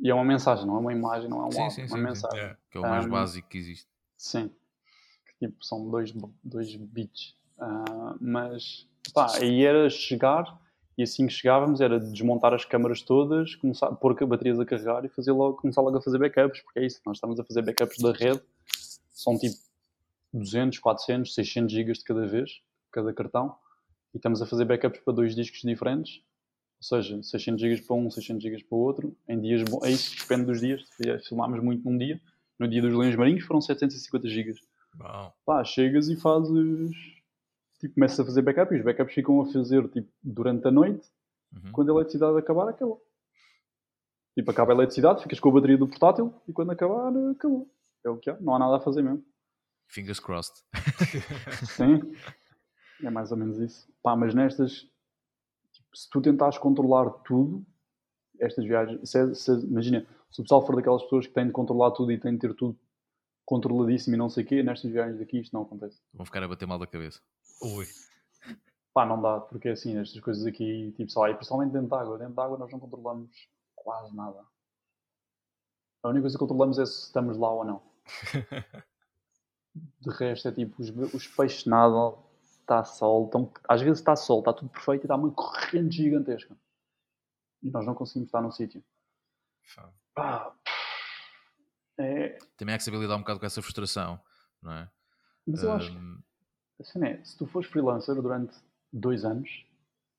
E é uma mensagem, não é uma imagem, não é um
sim,
áudio,
sim,
é uma
sim,
mensagem.
É. Que é o mais
Um,
básico que existe.
Sim. Tipo, são dois, dois bits. Ah, mas, pá, aí era chegar e assim que chegávamos era desmontar as câmaras todas, começar, pôr baterias a carregar e fazer logo, começar logo a fazer backups, porque é isso, nós estamos a fazer backups da rede, são tipo 200, 400, 600 gigas de cada vez, cada cartão, e estamos a fazer backups para dois discos diferentes, ou seja, 600 GB para um, 600 GB para o outro, em dias bons. É isso, depende dos dias. Se filmámos muito num dia, no dia dos Leões Marinhos foram 750 GB.
Uau.
Pá, chegas e fazes. Tipo, começas a fazer backup e os backups ficam a fazer tipo, durante a noite.
Uhum.
Quando a eletricidade acabar, acabou. Tipo, acaba a eletricidade, ficas com a bateria do portátil e quando acabar, acabou. É o que há, não há nada a fazer mesmo.
Fingers crossed.
Sim, é mais ou menos isso. Pá, mas nestas, tipo, se tu tentares controlar tudo, estas viagens, se, é- se- imagina, se o pessoal for daquelas pessoas que têm de controlar tudo e têm de ter tudo controladíssimo e não sei o quê, nestas viagens daqui isto não acontece.
Vão ficar a bater mal da cabeça.
Ui.
Pá, não dá, porque assim, estas coisas aqui, tipo, sei lá, e principalmente dentro de água, dentro de água nós não controlamos quase nada. A única coisa que controlamos é se estamos lá ou não. De resto é tipo, os, os peixes nadam, está sol, estão, às vezes está sol, está tudo perfeito e está uma corrente gigantesca. E nós não conseguimos estar no sítio. Pá, é,
Também há que saber lidar um bocado com essa frustração, não é?
mas eu acho que a cena é, se tu fores freelancer durante dois anos,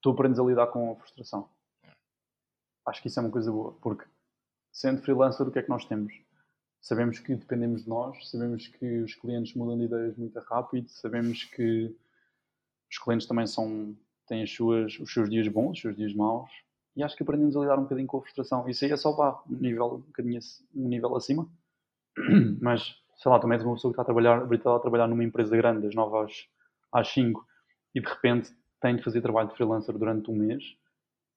tu aprendes a lidar com a frustração. Acho que isso é uma coisa boa, porque sendo freelancer, o que é que nós temos? Sabemos que dependemos de nós, sabemos que os clientes mudam de ideias muito rápido, sabemos que os clientes também são, têm as suas, os seus dias bons, os seus dias maus, e acho que aprendemos a lidar um bocadinho com a frustração. Isso aí é só pá, um nível, um bocadinho, um nível acima, mas sei lá, também és uma pessoa que está a trabalhar, está a trabalhar numa empresa grande, das 9 às, às 5, e de repente tem de fazer trabalho de freelancer durante um mês,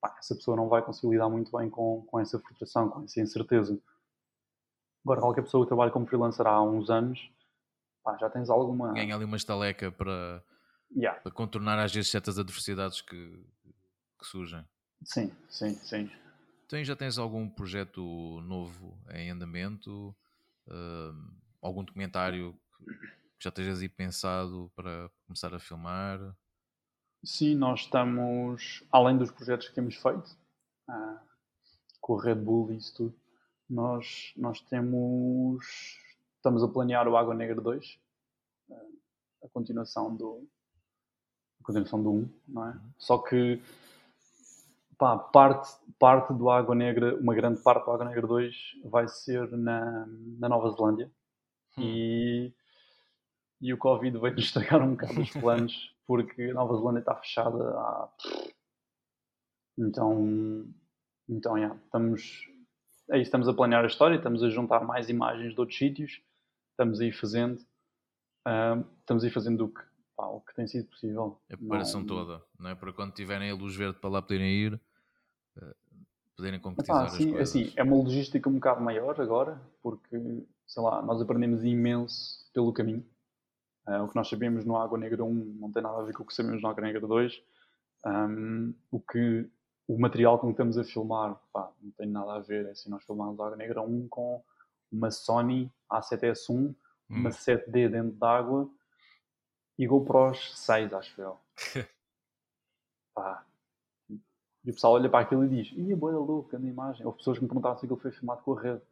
pá, essa pessoa não vai conseguir lidar muito bem com, com essa frustração, com essa incerteza. Agora, qualquer pessoa que trabalha como freelancer há uns anos, pá, já tens alguma.
ganha ali uma estaleca para,
Yeah.
para contornar às vezes certas adversidades que, que surgem.
Sim, sim, sim.
Então, já tens algum projeto novo em andamento? Hum, algum documentário que já estejas aí pensado para começar a filmar?
Sim, nós estamos, além dos projetos que temos feito, ah, com o Red Bull e isso tudo, nós, nós temos, estamos a planear o Água Negra 2, ah, a continuação do, a continuação do 1, não é? Só que, pá, parte, parte do Água Negra, uma grande parte do Água Negra 2 vai ser na, na Nova Zelândia. E, e o Covid veio-nos estragar um bocado os planos porque a Nova Zelândia está fechada há... Então, então yeah, estamos, é isso, estamos a planear a história, estamos a juntar mais imagens de outros sítios, estamos aí fazendo, ah, estamos aí fazendo o que, pá, o que tem sido possível.
A preparação
Não-
toda, não é? Para quando tiverem a luz verde para lá poderem ir, eh, poderem concretizar as
assim,
coisas.
assim, é uma logística um bocado maior agora, porque, sei lá, nós aprendemos imenso pelo caminho. Ah, o que nós sabemos no Água Negra 1 não tem nada a ver com o que sabemos no Água Negra 2. Ahm, o que o material com que estamos a filmar pá, não tem nada a ver. É assim, nós filmámos Água Negra 1 com uma Sony A7S1, uma
Hum.
7D dentro d'água e GoPros 6, acho eu. Pá. E o pessoal olha para aquilo e diz: Ia, boa louca na imagem. Houve pessoas que me perguntaram se aquilo foi filmado com a rede.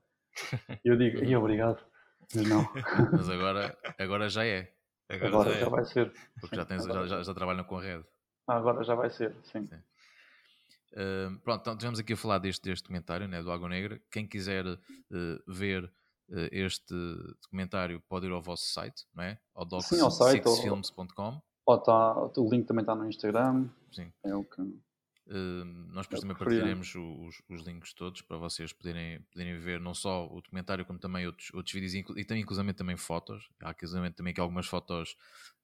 E eu digo: Ia, obrigado. Mas não,
Mas agora, agora já é,
Agora,
agora
já é.
já vai ser.
porque já, tens, já, já, já trabalham com a rede.
Agora já vai ser, sim.
Uh, pronto, então estivemos aqui a falar deste, deste documentário né, do Água Negra. Quem quiser uh, ver uh, este documentário pode ir ao vosso site, não é? Ao
Sim, ao site, ou-
docs6films.com.
Ó, tá, o link também está no Instagram.
Sim.
É o que.
Nós depois
Eu
também partilharemos os, os links todos para vocês poderem, poderem ver não só o documentário como também outros, outros vídeos e também inclusivamente também fotos. Há inclusivamente também aqui algumas fotos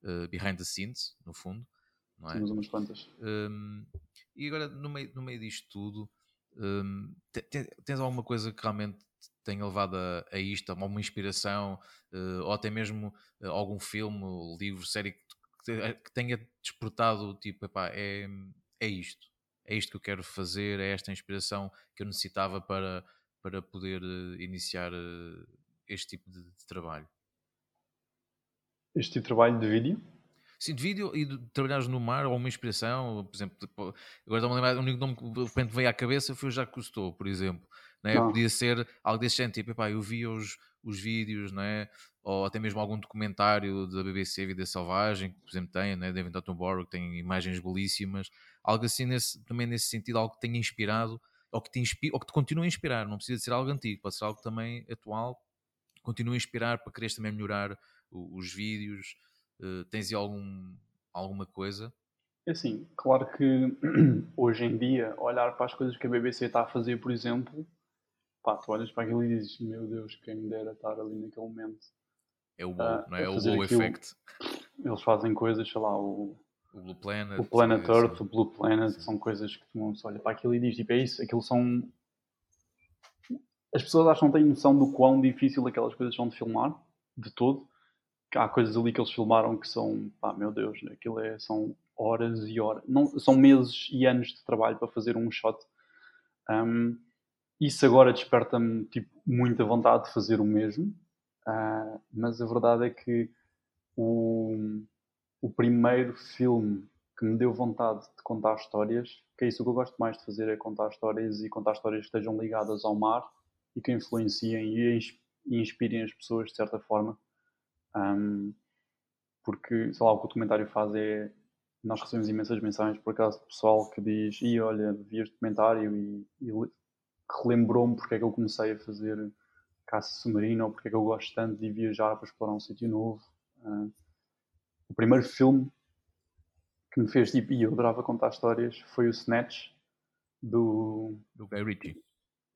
uh, behind the scenes, no fundo. Não é?
Temos umas quantas.
Hum, e agora, no meio, no meio disto tudo, te- tens alguma coisa que realmente te tenha levado a, a isto, alguma inspiração, eh, ou até mesmo eh, algum filme, livro, série que, te- que tenha despertado, tipo, epá, é, é isto, é isto que eu quero fazer, é esta inspiração que eu necessitava para, para poder uh, iniciar uh, este tipo de, de, trabalho?
Este tipo de trabalho de vídeo?
Sim, de vídeo e de trabalhares no mar ou uma inspiração, por exemplo, tipo, agora estou-me a lembrar, o único nome que de repente veio à cabeça foi o Jacques Cousteau, por exemplo. Né? Podia ser algo desse género, tipo, epá, eu vi os, os vídeos, né? ou até mesmo algum documentário da BBC Vida Selvagem, que por exemplo tem, né? David Attenborough, que tem imagens belíssimas, algo assim nesse, também nesse sentido, algo que tenha inspirado, ou que te, inspira, ou que te continue a inspirar, não precisa de ser algo antigo, pode ser algo também atual, continua a inspirar para quereres também melhorar os, os vídeos, uh, tens aí algum, alguma coisa?
É assim, claro que hoje em dia, olhar para as coisas que a BBC está a fazer, por exemplo, pá, tu olhas para aquilo e dizes, meu Deus, quem me dera estar ali naquele momento
é o wow, uh, não é? é o wow effect.
Eles fazem coisas, sei lá, o,
o Blue Planet,
o Planet Earth, assim. o Blue Planet, Sim. são coisas que tu se olha para aquilo e diz, tipo, é isso, aquilo são. As pessoas acham que têm noção do quão difícil aquelas coisas são de filmar, de todo. Há coisas ali que eles filmaram que são, pá, meu Deus, aquilo é, são horas e horas, não, são meses e anos de trabalho para fazer um shot. Um, isso agora desperta-me tipo, muita vontade de fazer o mesmo. Uh, mas a verdade é que o, o primeiro filme que me deu vontade de contar histórias, que é isso que eu gosto mais de fazer, é contar histórias e contar histórias que estejam ligadas ao mar e que influenciem e, inspirem as pessoas de certa forma. Um, porque, sei lá, o que o documentário faz é. Nós recebemos imensas mensagens por acaso de pessoal que diz: e olha, vi este documentário e, e relembrou-me porque é que eu comecei a fazer caça submarina ou porque é que eu gosto tanto de viajar para explorar um sítio novo. Uh, o primeiro filme que me fez tipo, e eu adorava contar histórias foi o Snatch do.
Do Guy Ritchie.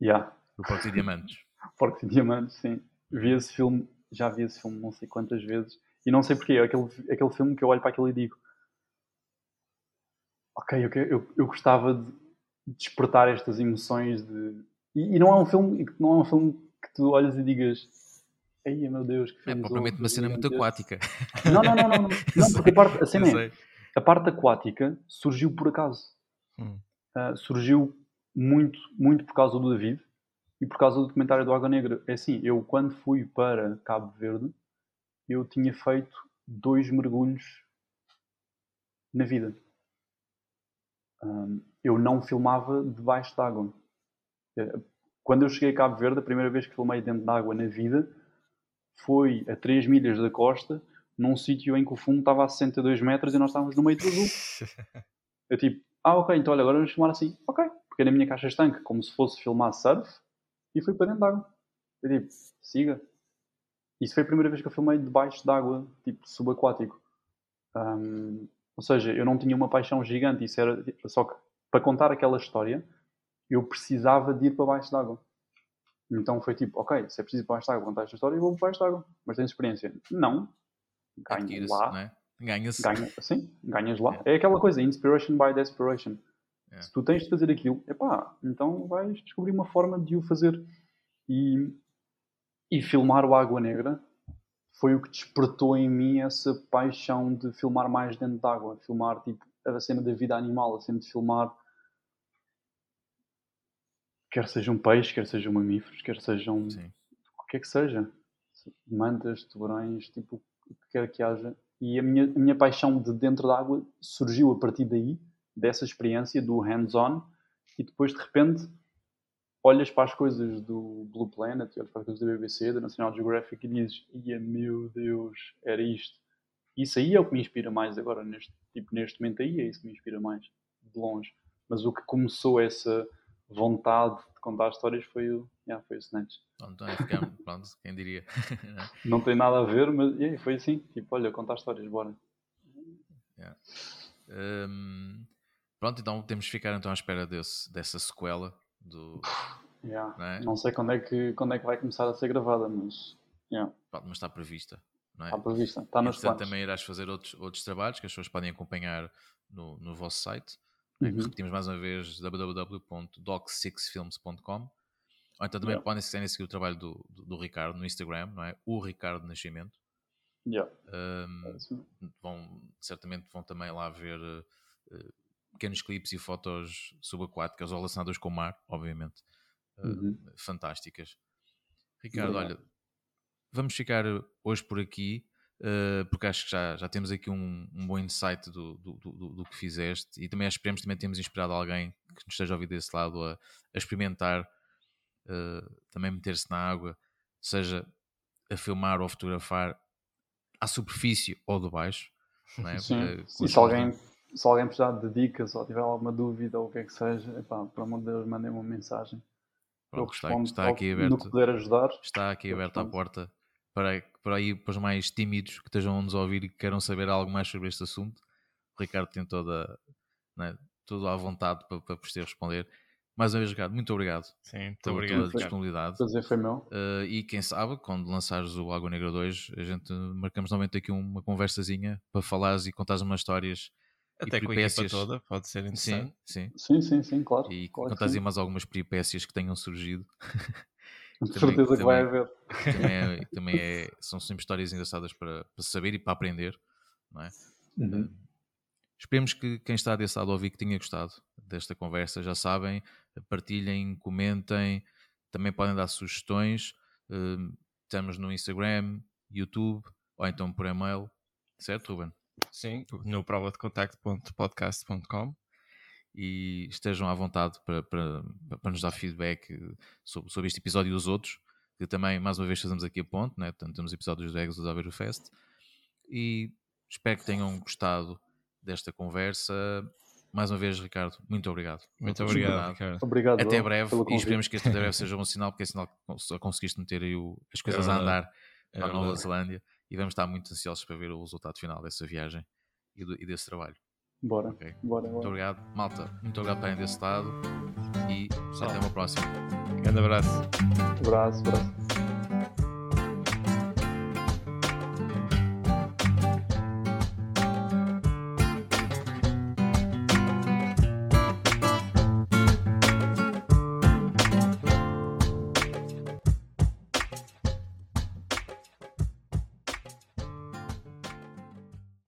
Yeah.
Do Porcos e Diamantes.
Porcos e Diamantes, sim. Vi esse filme, já vi esse filme não sei quantas vezes e não sei porquê. É aquele, aquele filme que eu olho para aquilo e digo: Ok, eu, eu, eu gostava de despertar estas emoções de. E, e não é um filme, não é um filme que tu olhas e digas Ai meu Deus, que
É propriamente uma cena muito aquática.
Não, não, não, não, não. porque a parte, a cena é, a parte aquática surgiu por acaso. Hum. Uh, surgiu muito, muito por causa do David e por causa do documentário do Água Negra. É assim, eu quando fui para Cabo Verde, eu tinha feito dois mergulhos na vida. Um, eu não filmava debaixo d'água. É, quando eu cheguei a Cabo Verde, a primeira vez que filmei dentro d'água na vida foi a 3 milhas da costa, num sítio em que o fundo estava a 62 metros e nós estávamos no meio do azul. eu tipo, ah, ok, então olha, agora vamos filmar assim. Ok, porque na minha caixa estanque, como se fosse filmar surf, e fui para dentro d'água. Eu tipo, siga. Isso foi a primeira vez que eu filmei debaixo d'água, tipo subaquático. Um, ou seja, eu não tinha uma paixão gigante, isso era só que para contar aquela história eu precisava de ir para baixo d'água. Então foi tipo, ok, se é preciso ir para baixo d'água contar esta história, eu vou para baixo d'água. Mas tens experiência? Não. Ganha lá.
É? Ganha-se.
Ganha, sim, ganhas lá. É. é aquela coisa, inspiration by desperation. É. Se tu tens de fazer aquilo, epá, então vais descobrir uma forma de o fazer. E, e filmar o Água Negra foi o que despertou em mim essa paixão de filmar mais dentro d'água. Filmar tipo, a cena da vida animal, a cena de filmar quer sejam peixes, quer sejam mamíferos, quer sejam o que é que seja, mantas, tubarões, tipo, o que quer que haja. E a minha, a minha paixão de dentro da água surgiu a partir daí, dessa experiência do hands-on, e depois de repente olhas para as coisas do Blue Planet, olhas para as coisas da BBC, da National Geographic e dizes, ia meu Deus, era isto. Isso aí é o que me inspira mais agora, neste, tipo, neste momento aí é isso que me inspira mais, de longe. Mas o que começou essa vontade de contar histórias foi o, yeah, foi o Snatch.
Pronto, é ficar, pronto, quem diria.
não tem nada a ver, mas yeah, foi assim, tipo, olha, contar histórias, bora.
Yeah. Um, pronto, então temos que ficar então à espera desse, dessa sequela do.
Yeah. Não, é? não, sei quando é, que, quando é que vai começar a ser gravada, mas. Yeah.
Pronto, mas está prevista. Não é?
Está prevista, está nos planos.
também irás fazer outros, outros trabalhos que as pessoas podem acompanhar no, no vosso site. Né? Uhum. Repetimos mais uma vez www.doc6films.com ou então também yeah. podem seguir, o trabalho do, do, do, Ricardo no Instagram, não é? O Ricardo Nascimento.
Yeah.
Um, vão, certamente vão também lá ver uh, pequenos clipes e fotos subaquáticas ou relacionadas com o mar, obviamente. uhum. fantásticas. Ricardo, olha, vamos ficar hoje por aqui. Uh, porque acho que já, já temos aqui um, um bom insight do, do, do, do, que fizeste e também esperemos também temos inspirado alguém que nos esteja a ouvir desse lado a, a experimentar, uh, também meter-se na água, seja a filmar ou a fotografar à superfície ou de baixo. É?
Sim. Uh, se alguém, se alguém precisar de dicas ou tiver alguma dúvida ou o que é que seja, epá, por amor de Deus, mandem uma mensagem.
Pronto, está, está aqui aberto, no
que puder ajudar.
Está aqui aberto à porta para, para aí para os mais tímidos que estejam a nos ouvir e que queiram saber algo mais sobre este assunto. O Ricardo tem toda, né, tudo à vontade para, para poder responder. Mais uma vez, Ricardo, muito obrigado.
Sim, muito pela obrigado.
tua disponibilidade.
Prazer foi meu.
Uh, e quem sabe, quando lançares o Água Negra 2, a gente marcamos novamente aqui uma conversazinha para falares e contares umas histórias.
Até com a equipa toda, pode ser interessante.
Sim,
sim, sim, sim, sim claro.
E
claro
contares aí mais algumas peripécias que tenham surgido.
De certeza que vai haver.
Também, é, também é, são sempre histórias engraçadas para, para saber e para aprender, não é? Uhum. Uh, esperemos que quem está desse lado a ouvir que tenha gostado desta conversa, já sabem, partilhem, comentem, também podem dar sugestões. Uh, estamos no Instagram, YouTube ou então por e-mail, certo, Ruben?
Sim, no prova de contacto.podcast.com
e estejam à vontade para, para, para nos dar feedback sobre, sobre este episódio e os outros, que também, mais uma vez, fazemos aqui a ponte, né? Portanto, temos episódios do Egos do Aveiro Fest e espero que tenham gostado desta conversa. Mais uma vez, Ricardo, muito obrigado.
Muito obrigado, Ricardo.
Obrigado,
Até breve e esperemos que este breve seja um sinal, porque é sinal que só conseguiste meter aí o, as coisas é a andar é na Nova Zelândia e vamos estar muito ansiosos para ver o resultado final dessa viagem e, do, e desse trabalho.
Bora. Okay. bora, bora.
Muito obrigado, malta. Muito obrigado por estarem desse lado e Só. até uma próxima.
Grande abraço.
Abraço, abraço.